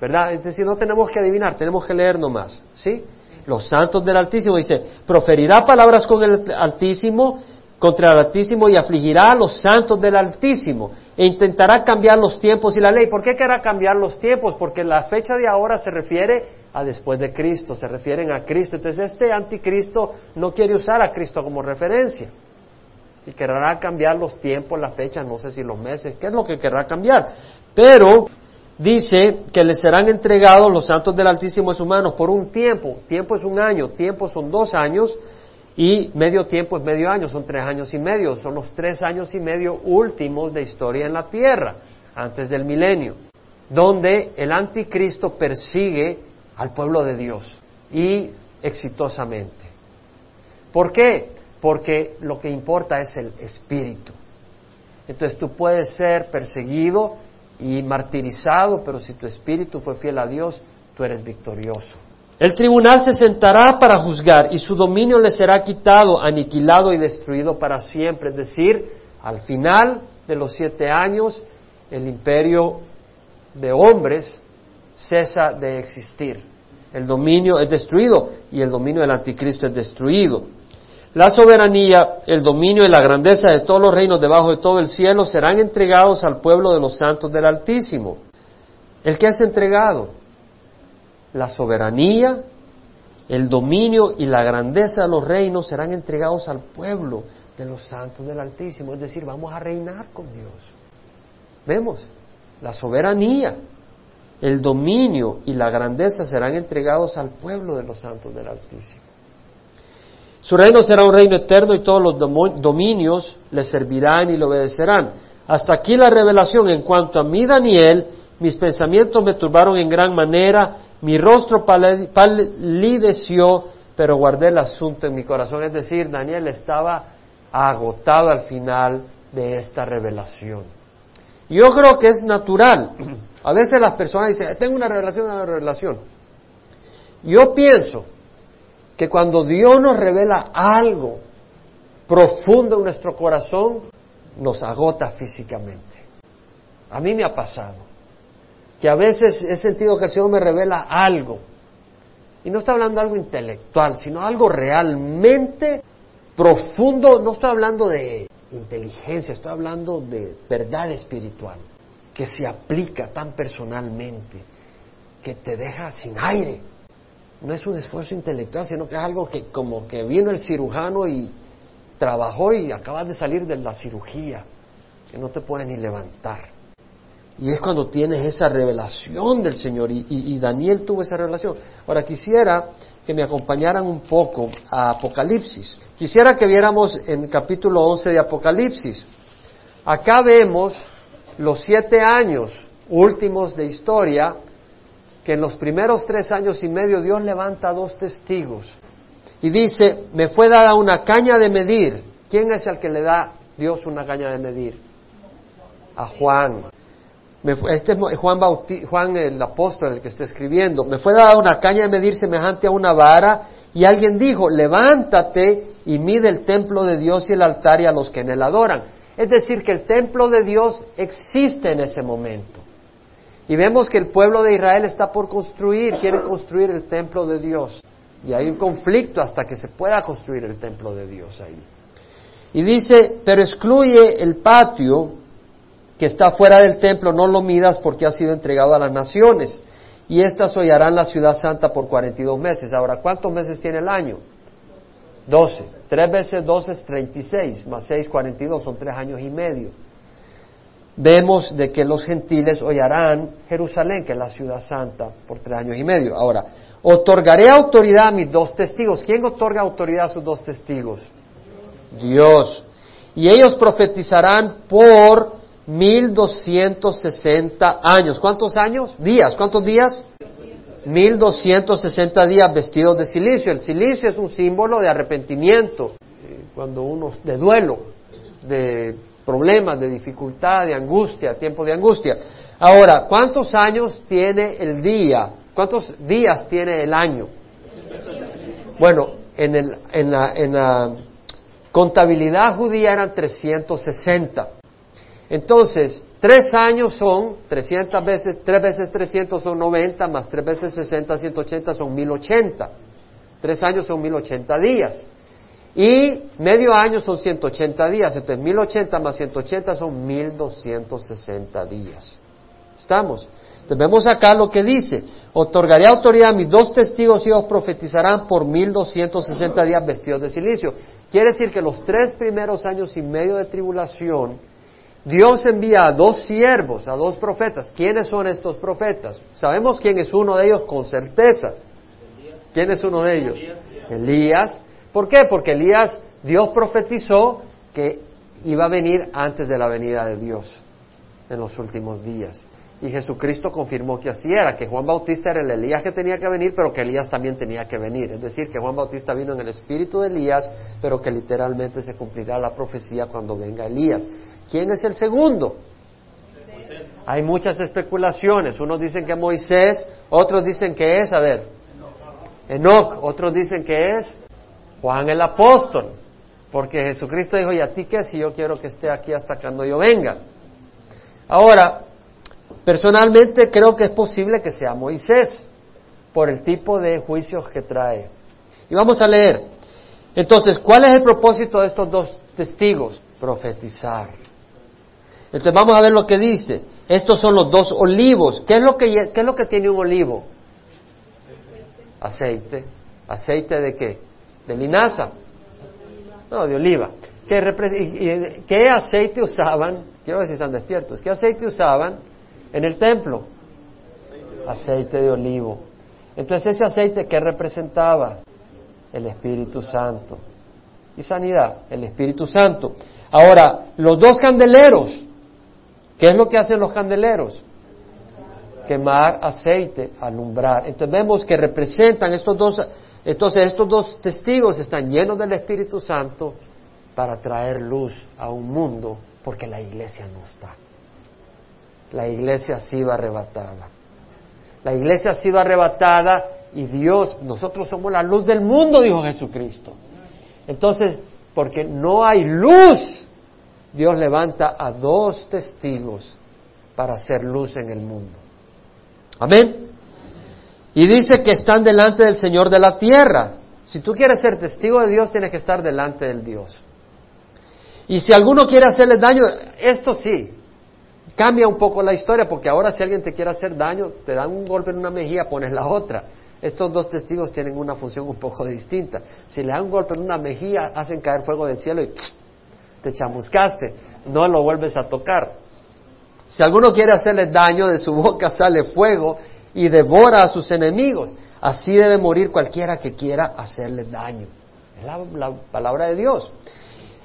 ¿Verdad? Es decir, no tenemos que adivinar, tenemos que leer nomás. ¿Sí? Los santos del Altísimo dice, proferirá palabras con el Altísimo, contra el Altísimo y afligirá a los santos del Altísimo e intentará cambiar los tiempos y la ley. ¿Por qué querrá cambiar los tiempos? Porque la fecha de ahora se refiere a después de Cristo, se refieren a Cristo. Entonces este anticristo no quiere usar a Cristo como referencia. Y querrá cambiar los tiempos, la fecha, no sé si los meses, qué es lo que querrá cambiar. Pero dice que le serán entregados los santos del Altísimo en sus por un tiempo. Tiempo es un año, tiempo son dos años y medio tiempo es medio año, son tres años y medio. Son los tres años y medio últimos de historia en la tierra, antes del milenio, donde el anticristo persigue al pueblo de Dios y exitosamente. ¿Por qué? Porque lo que importa es el espíritu. Entonces tú puedes ser perseguido y martirizado, pero si tu espíritu fue fiel a Dios, tú eres victorioso. El tribunal se sentará para juzgar y su dominio le será quitado, aniquilado y destruido para siempre. Es decir, Al final de los siete años, el imperio de hombres cesa de existir. El dominio es destruido y el dominio del anticristo es destruido. La soberanía, el dominio y la grandeza de todos los reinos debajo de todo el cielo serán entregados al pueblo de los santos del Altísimo. ¿El que es entregado? La soberanía, el dominio y la grandeza de los reinos serán entregados al pueblo de los santos del Altísimo. Es decir, vamos a reinar con Dios. Vemos, la soberanía, el dominio y la grandeza serán entregados al pueblo de los santos del Altísimo. Su reino será un reino eterno y todos los dominios le servirán y le obedecerán. Hasta aquí la revelación. En cuanto a mí, Daniel, mis pensamientos me turbaron en gran manera, mi rostro palideció, pero guardé el asunto en mi corazón. Es decir, Daniel estaba agotado al final de esta revelación. Yo creo que es natural. A veces las personas dicen, tengo una revelación, una revelación. Yo pienso que cuando Dios nos revela algo profundo en nuestro corazón, nos agota físicamente. A mí me ha pasado que a veces he sentido que el Señor me revela algo. Y no está hablando de algo intelectual, sino algo realmente profundo. No estoy hablando de inteligencia, estoy hablando de verdad espiritual, que se aplica tan personalmente, que te deja sin aire no es un esfuerzo intelectual, sino que es algo que como que vino el cirujano y trabajó y acabas de salir de la cirugía, que no te puedes ni levantar. Y es cuando tienes esa revelación del Señor, y, Daniel tuvo esa revelación. Ahora quisiera que me acompañaran un poco a Apocalipsis. Quisiera que viéramos en capítulo 11 de Apocalipsis. Acá vemos los siete años últimos de historia que en los primeros tres años y medio Dios levanta dos testigos y dice, me fue dada una caña de medir. ¿Quién es el que le da Dios una caña de medir? A Juan. este es Juan, Juan el apóstol el que está escribiendo. Me fue dada una caña de medir semejante a una vara y alguien dijo, levántate y mide el templo de Dios y el altar y a los que en él adoran. Es decir, que el templo de Dios existe en ese momento. Y vemos que el pueblo de Israel está por construir, quiere construir el templo de Dios. Y hay un conflicto hasta que se pueda construir el templo de Dios ahí. Y dice, pero excluye el patio que está fuera del templo, no lo midas porque ha sido entregado a las naciones. Y éstas hollarán la ciudad santa por 42 meses. Ahora, ¿cuántos meses tiene el año? 12. Tres veces 12 es 36, más 6, 42, son tres años y medio vemos de que los gentiles hollarán Jerusalén, que es la ciudad santa, por tres años y medio. Ahora, otorgaré autoridad a mis dos testigos. ¿Quién otorga autoridad a sus dos testigos? Dios. Y ellos profetizarán por mil doscientos sesenta años. ¿Cuántos años? Días. ¿Cuántos días? Mil doscientos sesenta días vestidos de silicio. El silicio es un símbolo de arrepentimiento, eh, cuando uno de duelo, de problemas, de dificultad, de angustia, tiempo de angustia. Ahora, ¿cuántos años tiene el día? ¿Cuántos días tiene el año? Bueno, en, el, en, la, en la contabilidad judía eran 360. Entonces, tres años son 300 veces, tres veces 300 son 90, más tres veces 60, 180 son 1080. Tres años son 1080 días. Y medio año son 180 días, entonces 1080 más 180 son 1260 días. ¿Estamos? Entonces vemos acá lo que dice, otorgaré autoridad a mis dos testigos y ellos profetizarán por 1260 días vestidos de silicio. Quiere decir que los tres primeros años y medio de tribulación, Dios envía a dos siervos, a dos profetas. ¿Quiénes son estos profetas? Sabemos quién es uno de ellos con certeza. ¿Quién es uno de ellos? Elías ¿Por qué? Porque Elías, Dios profetizó que iba a venir antes de la venida de Dios en los últimos días. Y Jesucristo confirmó que así era, que Juan Bautista era el Elías que tenía que venir, pero que Elías también tenía que venir. Es decir, que Juan Bautista vino en el espíritu de Elías, pero que literalmente se cumplirá la profecía cuando venga Elías. ¿Quién es el segundo? Hay muchas especulaciones. Unos dicen que Moisés, otros dicen que es, a ver, Enoch, otros dicen que es Juan el apóstol. Porque Jesucristo dijo, ¿y a ti qué si yo quiero que esté aquí hasta cuando yo venga? Ahora, personalmente creo que es posible que sea Moisés, por el tipo de juicios que trae. Y vamos a leer. Entonces, ¿cuál es el propósito de estos dos testigos? Profetizar. Entonces vamos a ver lo que dice. Estos son los dos olivos. ¿Qué es lo que, tiene un olivo? Aceite. ¿Aceite de qué? ¿De linaza? No, de oliva. ¿Qué, ¿Qué aceite usaban? Quiero ver si están despiertos. ¿Qué aceite usaban en el templo? Aceite de olivo. Entonces ese aceite, ¿qué representaba? El Espíritu Santo. Y sanidad, el Espíritu Santo. Ahora, los dos candeleros, ¿qué es lo que hacen los candeleros? Quemar aceite, alumbrar. Entonces vemos que representan estos dos, entonces estos dos testigos están llenos del Espíritu Santo para traer luz a un mundo porque la iglesia no está. La iglesia ha sido arrebatada. La iglesia ha sido arrebatada y Dios, nosotros somos la luz del mundo, dijo Jesucristo. Entonces, porque no hay luz, Dios levanta a dos testigos para hacer luz en el mundo. Amén. Y dice que están delante del Señor de la tierra. Si tú quieres ser testigo de Dios, tienes que estar delante del Dios. Y si alguno quiere hacerle daño, esto sí, cambia un poco la historia, porque ahora si alguien te quiere hacer daño, te dan un golpe en una mejilla, pones la otra. Estos dos testigos tienen una función un poco distinta. Si le dan un golpe en una mejilla, hacen caer fuego del cielo y te chamuscaste, no lo vuelves a tocar. Si alguno quiere hacerle daño, de su boca sale fuego y devora a sus enemigos. Así debe morir cualquiera que quiera hacerle daño. Es la palabra de Dios.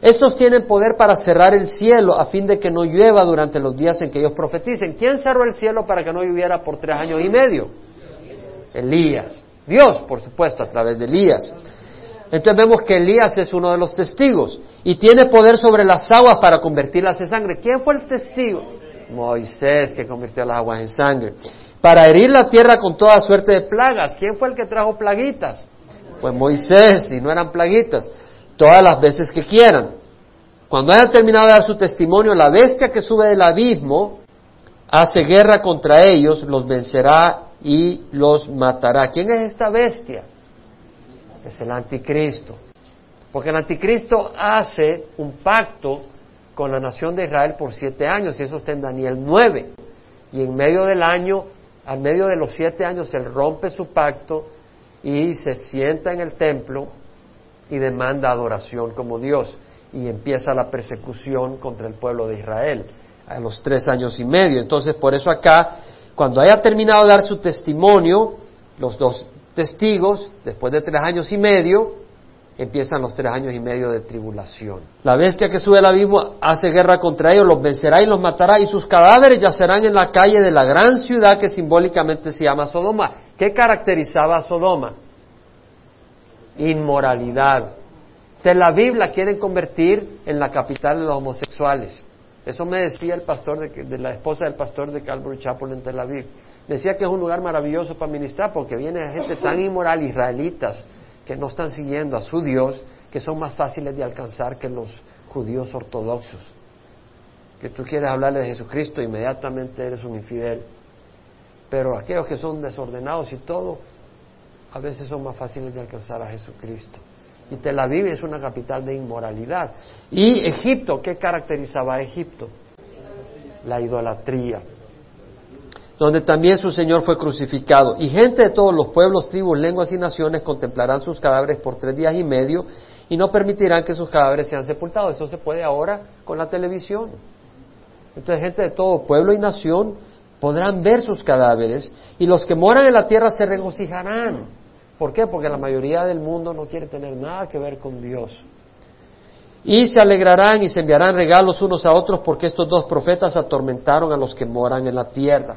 Estos tienen poder para cerrar el cielo a fin de que no llueva durante los días en que ellos profeticen. ¿Quién cerró el cielo para que no lloviera por tres años y medio? Elías. Dios, por supuesto, a través de Elías. Entonces vemos que Elías es uno de los testigos y tiene poder sobre las aguas para convertirlas en sangre. ¿Quién fue el testigo? Moisés, que convirtió las aguas en sangre. Para herir la tierra con toda suerte de plagas. ¿Quién fue el que trajo plaguitas? Pues Moisés, y no eran plaguitas todas las veces que quieran. Cuando haya terminado de dar su testimonio, la bestia que sube del abismo hace guerra contra ellos, los vencerá y los matará. ¿Quién es esta bestia? Es el anticristo. Porque el anticristo hace un pacto con la nación de Israel por siete años, y eso está en Daniel 9. Y en medio del año, al medio de los siete años, él rompe su pacto y se sienta en el templo y demanda adoración como Dios. Y empieza la persecución contra el pueblo de Israel a los tres años y medio. Entonces, por eso acá, cuando haya terminado de dar su testimonio, los dos testigos, después de tres años y medio, empiezan los tres años y medio de tribulación. La bestia que sube al abismo hace guerra contra ellos, los vencerá y los matará, y sus cadáveres yacerán en la calle de la gran ciudad que simbólicamente se llama Sodoma. ¿Qué caracterizaba a Sodoma? inmoralidad. Tel Aviv la quieren convertir en la capital de los homosexuales. Eso me decía el pastor de, la esposa del pastor de Calvary Chapel en Tel Aviv. Decía que es un lugar maravilloso para ministrar porque viene gente tan inmoral, israelitas, que no están siguiendo a su Dios, que son más fáciles de alcanzar que los judíos ortodoxos. Que tú quieres hablarle de Jesucristo, inmediatamente eres un infidel. Pero aquellos que son desordenados y todo, a veces son más fáciles de alcanzar a Jesucristo. Y Tel Aviv es una capital de inmoralidad. Y Egipto, ¿qué caracterizaba a Egipto? La idolatría. Donde también su Señor fue crucificado. Y gente de todos los pueblos, tribus, lenguas y naciones contemplarán sus cadáveres por tres días y medio y no permitirán que sus cadáveres sean sepultados. Eso se puede ahora con la televisión. Entonces gente de todo pueblo y nación podrán ver sus cadáveres y los que moran en la tierra se regocijarán ¿Por qué? Porque la mayoría del mundo no quiere tener nada que ver con Dios. Y se alegrarán y se enviarán regalos unos a otros porque estos dos profetas atormentaron a los que moran en la tierra.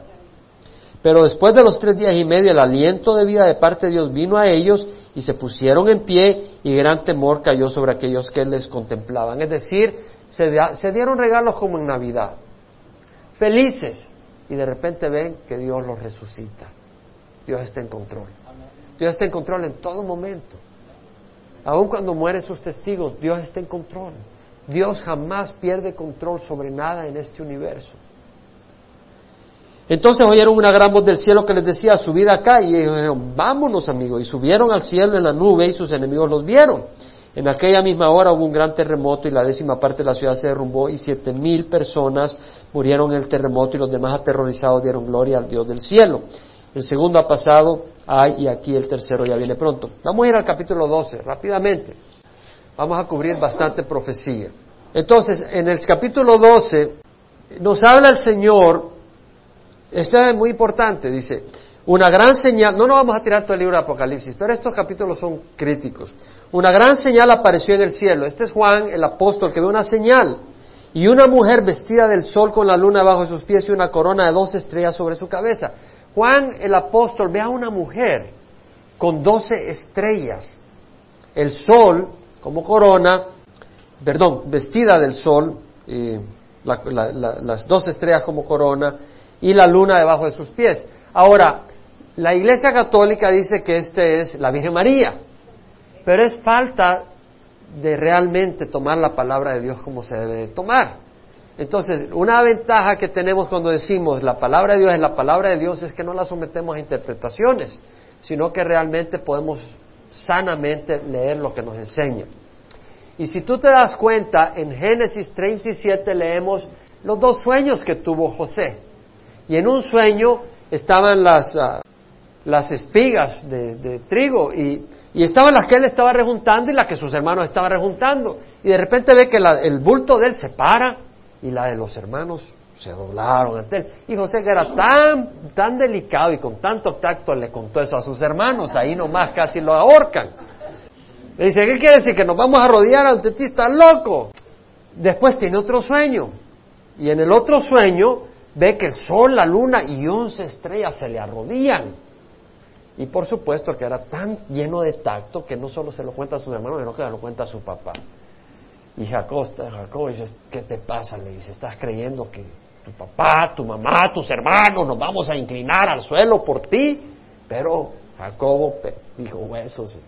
Pero después de los tres días y medio el aliento de vida de parte de Dios vino a ellos y se pusieron en pie y gran temor cayó sobre aquellos que les contemplaban. Es decir, se, dieron regalos como en Navidad, felices, y de repente ven que Dios los resucita. Dios está en control. Dios está en control en todo momento. Aun cuando mueren sus testigos, Dios está en control. Dios jamás pierde control sobre nada en este universo. Entonces oyeron una gran voz del cielo que les decía, subid acá, y dijeron, vámonos amigos, y subieron al cielo en la nube y sus enemigos los vieron. En aquella misma hora hubo un gran terremoto y la décima parte de la ciudad se derrumbó y siete mil personas murieron en el terremoto y los demás aterrorizados dieron gloria al Dios del cielo. El segundo ha pasado, ay, y aquí el tercero ya viene pronto. Vamos a ir al capítulo 12, rápidamente. Vamos a cubrir bastante profecía. Entonces, en el capítulo 12 nos habla el Señor, esto es muy importante, dice, una gran señal, no nos vamos a tirar todo el libro de Apocalipsis, pero estos capítulos son críticos. Una gran señal apareció en el cielo. Este es Juan, el apóstol, que ve una señal. Y una mujer vestida del sol con la luna bajo sus pies y una corona de dos estrellas sobre su cabeza. Juan, el apóstol, ve a una mujer con doce estrellas. El sol como corona, perdón, vestida del sol, las dos estrellas como corona y la luna debajo de sus pies. Ahora, la Iglesia Católica dice que este es la Virgen María, pero es falta de realmente tomar la palabra de Dios como se debe de tomar. Entonces, una ventaja que tenemos cuando decimos la palabra de Dios es la palabra de Dios es que no la sometemos a interpretaciones, sino que realmente podemos sanamente leer lo que nos enseña. Y si tú te das cuenta, en Génesis 37 leemos los dos sueños que tuvo José. Y en un sueño estaban las, ah, las espigas de, trigo y, estaban las que él estaba rejuntando y las que sus hermanos estaban rejuntando. Y de repente ve que el bulto de él se para y la de los hermanos se doblaron ante él. Y José, que era tan, tan delicado y con tanto tacto, le contó eso a sus hermanos, ahí nomás casi lo ahorcan. Le dice, ¿qué quiere decir? Que nos vamos a rodear ante ti, está loco. Después tiene otro sueño. Y en el otro sueño ve que el sol, la luna y once estrellas se le arrodillan. Y por supuesto que era tan lleno de tacto que no solo se lo cuenta a sus hermanos, sino que se lo cuenta a su papá. Y Jacob, Jacob dice, ¿qué te pasa? Le dice, ¿estás creyendo que tu papá, tu mamá, tus hermanos nos vamos a inclinar al suelo por ti? Pero Jacobo dijo, huesos,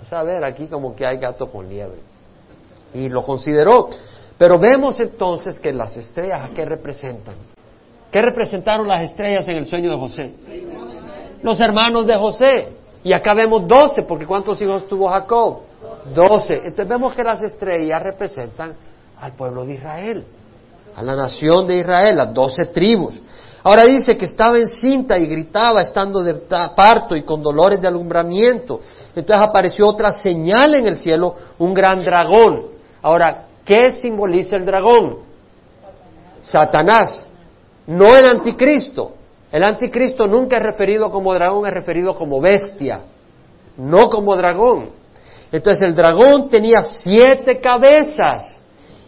a saber, aquí como que hay gato con liebre. Y lo consideró. Pero vemos entonces que las estrellas, ¿a qué representan? ¿Qué representaron las estrellas en el sueño de José? Los hermanos de José. Y acá vemos doce, porque ¿cuántos hijos tuvo Jacob? Doce. Entonces vemos que las estrellas representan al pueblo de Israel, a la nación de Israel, las doce tribus. Ahora dice que estaba encinta y gritaba estando de parto y con dolores de alumbramiento. Entonces apareció otra señal en el cielo, un gran dragón. Ahora, ¿qué simboliza el dragón? Satanás, no el anticristo. El anticristo nunca es referido como dragón, es referido como bestia, no como dragón. Entonces el dragón tenía siete cabezas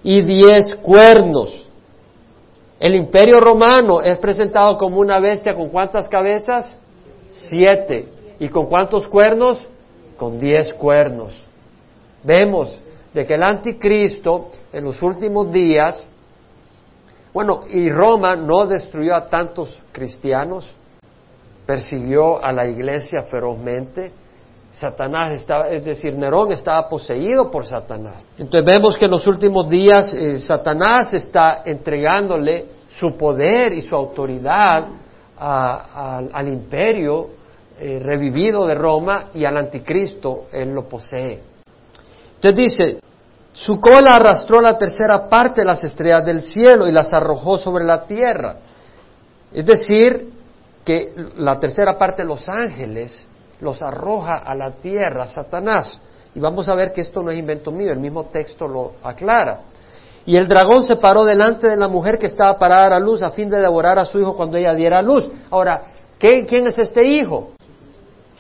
y diez cuernos. El imperio romano es presentado como una bestia con cuántas cabezas? Siete. ¿Y con cuántos cuernos? Con diez cuernos. Vemos de que el anticristo en los últimos días, bueno, y Roma no destruyó a tantos cristianos, persiguió a la iglesia ferozmente, Satanás estaba, es decir, Nerón estaba poseído por Satanás. Entonces vemos que en los últimos días eh, Satanás está entregándole su poder y su autoridad al imperio eh, revivido de Roma y al anticristo, él lo posee. Entonces dice, su cola arrastró la tercera parte de las estrellas del cielo y las arrojó sobre la tierra. Es decir, que la tercera parte de los ángeles los arroja a la tierra Satanás. Y vamos a ver que esto no es invento mío, el mismo texto lo aclara. Y el dragón se paró delante de la mujer que estaba parada a luz a fin de devorar a su hijo cuando ella diera luz. Ahora, ¿quién es este hijo?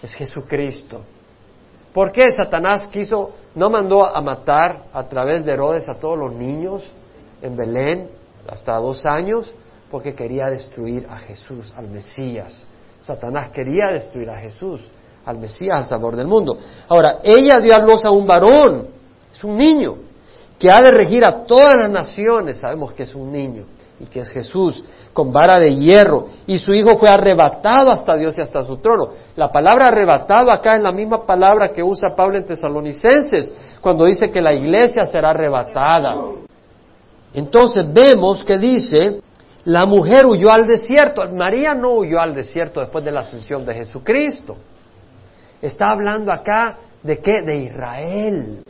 Es Jesucristo. ¿Por qué Satanás quiso, no mandó a matar a través de Herodes a todos los niños en Belén hasta dos años? Porque quería destruir a Jesús, al Mesías. Satanás quería destruir a Jesús al Mesías, al sabor del mundo. Ahora, ella dio a luz a un varón, es un niño, que ha de regir a todas las naciones, sabemos que es un niño, y que es Jesús, con vara de hierro, y su Hijo fue arrebatado hasta Dios y hasta su trono. La palabra arrebatado acá es la misma palabra que usa Pablo en Tesalonicenses, cuando dice que la iglesia será arrebatada. Entonces vemos que dice, la mujer huyó al desierto. María no huyó al desierto después de la ascensión de Jesucristo. Está hablando acá de qué? De Israel.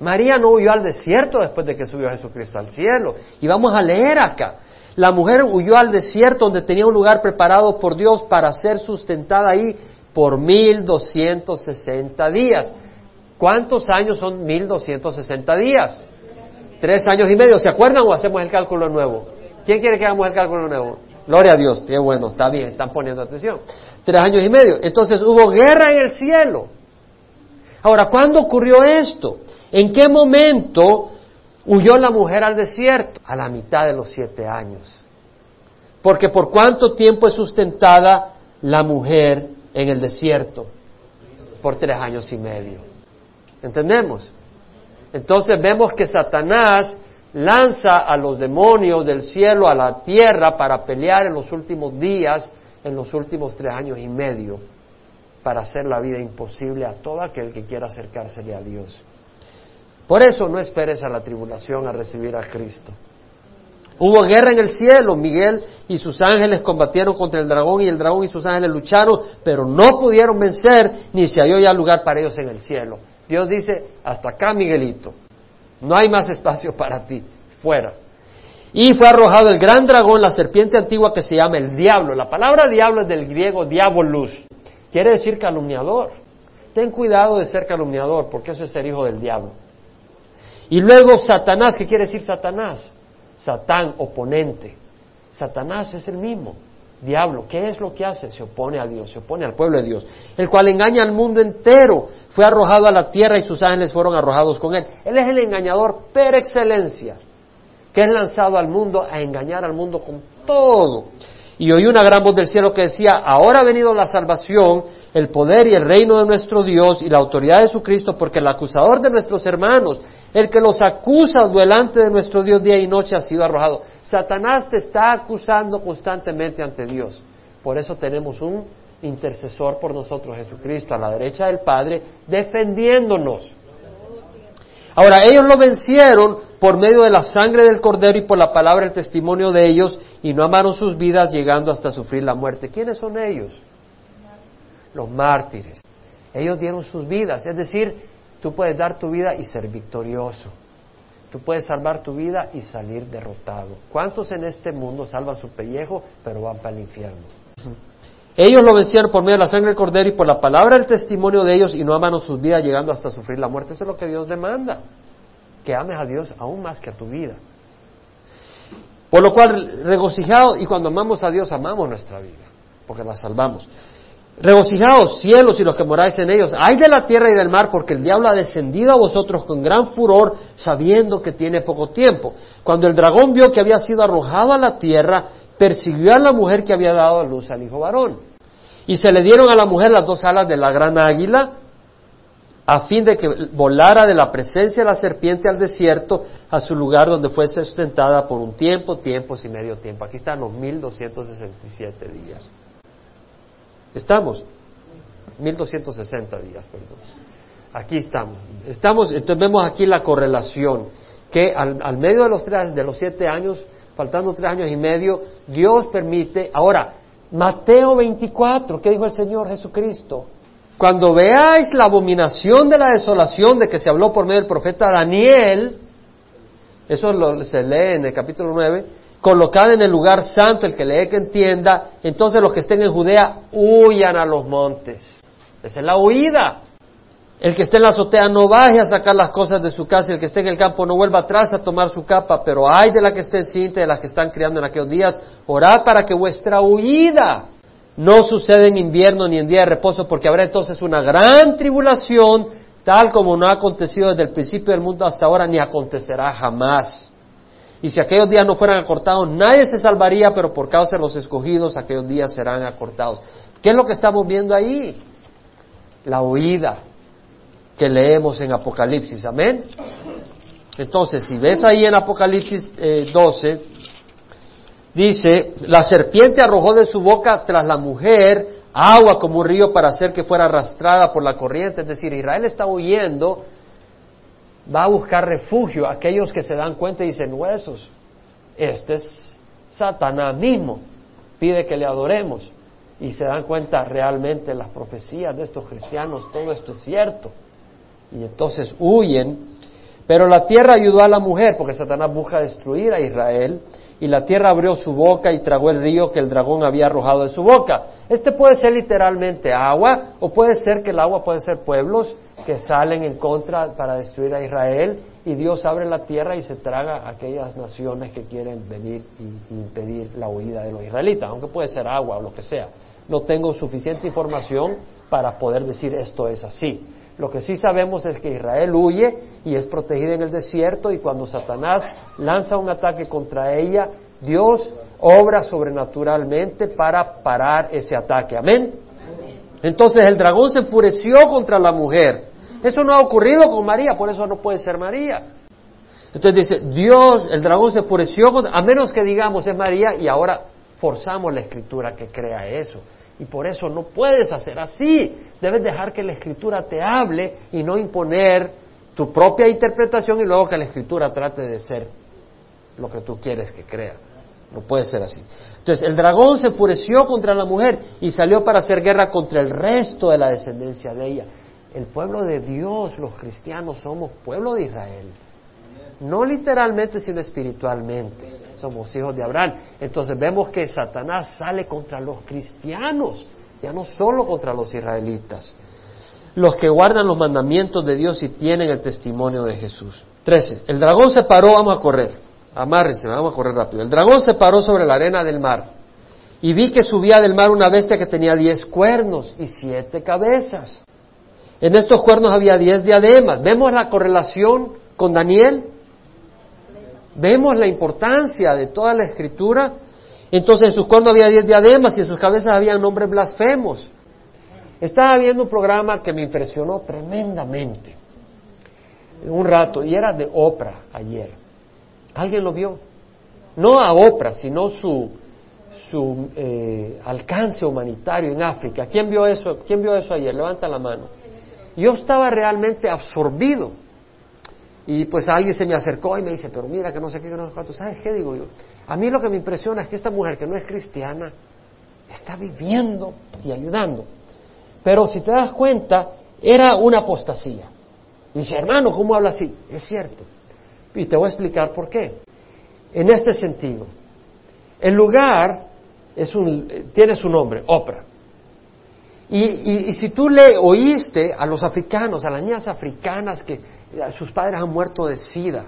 María no huyó al desierto después de que subió Jesucristo al cielo. Y vamos a leer acá. La mujer huyó al desierto donde tenía un lugar preparado por Dios para ser sustentada ahí por mil doscientos sesenta días. ¿Cuántos años son mil doscientos sesenta días? Tres años y medio. ¿Se acuerdan o hacemos el cálculo nuevo? ¿Quién quiere que hagamos el cálculo nuevo? Gloria a Dios. Qué bueno, está bien, están poniendo atención. Tres años y medio. Entonces hubo guerra en el cielo. Ahora, ¿cuándo ocurrió esto? ¿En qué momento huyó la mujer al desierto? A la mitad de los siete años. Porque por cuánto tiempo es sustentada la mujer en el desierto? Por tres años y medio. ¿Entendemos? Entonces vemos que Satanás lanza a los demonios del cielo a la tierra para pelear en los últimos días, en los últimos tres años y medio, para hacer la vida imposible a todo aquel que quiera acercársele a Dios. Por eso no esperes a la tribulación a recibir a Cristo. Hubo guerra en el cielo, Miguel y sus ángeles combatieron contra el dragón y el dragón y sus ángeles lucharon, pero no pudieron vencer, ni se halló ya lugar para ellos en el cielo. Dios dice, hasta acá Miguelito, no hay más espacio para ti, fuera. Y fue arrojado el gran dragón, la serpiente antigua que se llama el diablo. La palabra diablo es del griego diabolus, quiere decir calumniador. Ten cuidado de ser calumniador, porque eso es ser hijo del diablo. Y luego Satanás, ¿qué quiere decir Satanás? Satán, oponente. Satanás es el mismo. Diablo, ¿qué es lo que hace? Se opone a Dios, se opone al pueblo de Dios, el cual engaña al mundo entero. Fue arrojado a la tierra y sus ángeles fueron arrojados con él. Él es el engañador per excelencia, que es lanzado al mundo a engañar al mundo con todo. Y oí una gran voz del cielo que decía, ahora ha venido la salvación, el poder y el reino de nuestro Dios y la autoridad de su Cristo, porque el acusador de nuestros hermanos, el que los acusa delante de nuestro Dios día y noche ha sido arrojado. Satanás te está acusando constantemente ante Dios. Por eso tenemos un intercesor por nosotros, Jesucristo, a la derecha del Padre, defendiéndonos. Ahora, ellos lo vencieron por medio de la sangre del Cordero y por la palabra del testimonio de ellos y no amaron sus vidas llegando hasta sufrir la muerte. ¿Quiénes son ellos? Los mártires. Ellos dieron sus vidas, es decir, Tú puedes dar tu vida y ser victorioso. Tú puedes salvar tu vida y salir derrotado. ¿Cuántos en este mundo salvan su pellejo pero van para el infierno? Ellos lo vencieron por medio de la sangre del cordero y por la palabra del testimonio de ellos y no amaron sus vidas llegando hasta sufrir la muerte. Eso es lo que Dios demanda. Que ames a Dios aún más que a tu vida. Por lo cual, regocijado, y cuando amamos a Dios, amamos nuestra vida, porque la salvamos. Regocijaos cielos y los que moráis en ellos. Hay de la tierra y del mar, porque el diablo ha descendido a vosotros con gran furor, sabiendo que tiene poco tiempo. Cuando el dragón vio que había sido arrojado a la tierra, persiguió a la mujer que había dado a luz al hijo varón. Y se le dieron a la mujer las dos alas de la gran águila, a fin de que volara de la presencia de la serpiente al desierto, a su lugar donde fuese sustentada por un tiempo, tiempos y medio tiempo. Aquí están los 1267 días. Estamos. 1260 días, perdón. Aquí estamos. Estamos, entonces vemos aquí la correlación, que al, medio de los, tres, de los siete años, faltando tres años y medio, Dios permite. Ahora, Mateo 24, ¿qué dijo el Señor Jesucristo? Cuando veáis la abominación de la desolación de que se habló por medio del profeta Daniel, eso lo, se lee en el capítulo 9, colocada en el lugar santo, el que lee que entienda, entonces los que estén en Judea huyan a los montes. Esa es la huida. El que esté en la azotea no baje a sacar las cosas de su casa, el que esté en el campo no vuelva atrás a tomar su capa, pero hay de la que esté cinta, de las que están criando en aquellos días, orad para que vuestra huida no suceda en invierno ni en día de reposo, porque habrá entonces una gran tribulación, tal como no ha acontecido desde el principio del mundo hasta ahora, ni acontecerá jamás. Y si aquellos días no fueran acortados, nadie se salvaría, pero por causa de los escogidos, aquellos días serán acortados. ¿Qué es lo que estamos viendo ahí? La oída que leemos en Apocalipsis. Amén. Entonces, si ves ahí en Apocalipsis 12, eh, dice, la serpiente arrojó de su boca tras la mujer agua como un río para hacer que fuera arrastrada por la corriente. Es decir, Israel está huyendo, va a buscar refugio. Aquellos que se dan cuenta y dicen, huesos, este es Satanás mismo, pide que le adoremos. Y se dan cuenta realmente las profecías de estos cristianos, todo esto es cierto. Y entonces huyen. Pero la tierra ayudó a la mujer, porque Satanás busca destruir a Israel y la tierra abrió su boca y tragó el río que el dragón había arrojado de su boca. Este puede ser literalmente agua o puede ser que el agua puede ser pueblos que salen en contra para destruir a Israel y Dios abre la tierra y se traga a aquellas naciones que quieren venir y impedir la huida de los israelitas, aunque puede ser agua o lo que sea. No tengo suficiente información para poder decir esto es así. Lo que sí sabemos es que Israel huye y es protegida en el desierto y cuando Satanás lanza un ataque contra ella, Dios obra sobrenaturalmente para parar ese ataque. Amén. Entonces el dragón se enfureció contra la mujer. Eso no ha ocurrido con María, por eso no puede ser María. Entonces dice, Dios, el dragón se enfureció, a menos que digamos es María y ahora forzamos la escritura que crea eso. Y por eso no puedes hacer así. Debes dejar que la escritura te hable y no imponer tu propia interpretación y luego que la escritura trate de ser lo que tú quieres que crea. No puede ser así. Entonces el dragón se enfureció contra la mujer y salió para hacer guerra contra el resto de la descendencia de ella. El pueblo de Dios, los cristianos, somos pueblo de Israel. No literalmente, sino espiritualmente somos hijos de Abraham. Entonces vemos que Satanás sale contra los cristianos, ya no solo contra los israelitas, los que guardan los mandamientos de Dios y tienen el testimonio de Jesús. 13. El dragón se paró, vamos a correr, amárrense, vamos a correr rápido. El dragón se paró sobre la arena del mar y vi que subía del mar una bestia que tenía diez cuernos y siete cabezas. En estos cuernos había diez diademas. ¿Vemos la correlación con Daniel? Vemos la importancia de toda la escritura. Entonces en sus cuernos había diez diademas y en sus cabezas había nombres blasfemos. Estaba viendo un programa que me impresionó tremendamente. Un rato, y era de Oprah ayer. ¿Alguien lo vio? No a Oprah, sino su, su eh, alcance humanitario en África. ¿Quién vio eso? ¿Quién vio eso ayer? Levanta la mano. Yo estaba realmente absorbido y pues alguien se me acercó y me dice, pero mira que no sé qué, que no sé cuánto. ¿Sabes qué digo yo? A mí lo que me impresiona es que esta mujer que no es cristiana está viviendo y ayudando. Pero si te das cuenta, era una apostasía. Y dice, hermano, ¿cómo habla así? Es cierto. Y te voy a explicar por qué. En este sentido, el lugar es un, tiene su nombre, Oprah. Y, si tú le oíste a los africanos, a las niñas africanas que sus padres han muerto de sida,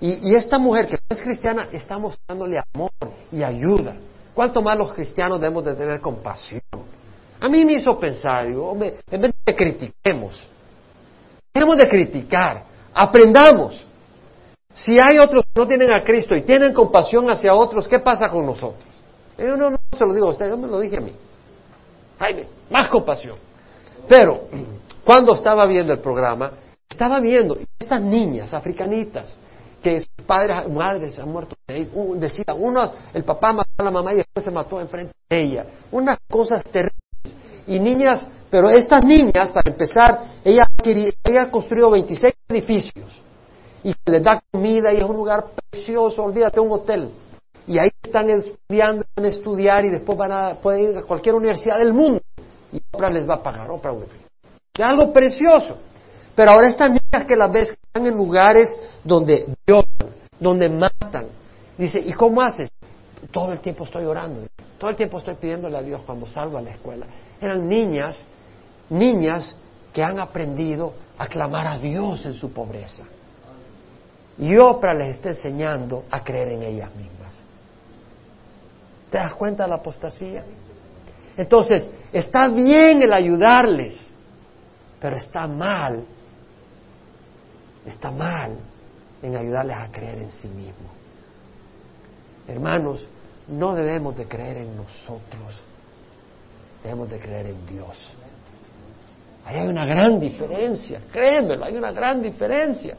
y, esta mujer que es cristiana está mostrándole amor y ayuda. ¿Cuánto más los cristianos debemos de tener compasión? A mí me hizo pensar, digo, hombre, en vez de que critiquemos, dejemos de criticar, aprendamos. Si hay otros que no tienen a Cristo y tienen compasión hacia otros, ¿qué pasa con nosotros? Yo no, no se lo digo a usted, yo me lo dije a mí. Jaime, más compasión. Pero cuando estaba viendo el programa, estaba viendo estas niñas africanitas que sus padres, madres han muerto de decía, uno, el papá mató a la mamá y después se mató enfrente de ella. Unas cosas terribles. Y niñas, pero estas niñas, para empezar, ella, ella ha construido 26 edificios y se les da comida y es un lugar precioso, olvídate, un hotel y ahí están estudiando, van a estudiar y después van a poder ir a cualquier universidad del mundo y Oprah les va a pagar, Oprah Winfrey. Es algo precioso. Pero ahora estas niñas que las ves están en lugares donde lloran, donde matan. Dice, ¿y cómo haces? Todo el tiempo estoy orando, todo el tiempo estoy pidiéndole a Dios cuando salgo a la escuela. Eran niñas, niñas que han aprendido a clamar a Dios en su pobreza. Y Oprah les está enseñando a creer en ellas mismas. ¿Te das cuenta de la apostasía? Entonces, está bien el ayudarles, pero está mal, está mal en ayudarles a creer en sí mismos. Hermanos, no debemos de creer en nosotros, debemos de creer en Dios. Ahí hay una gran diferencia, créemelo, hay una gran diferencia.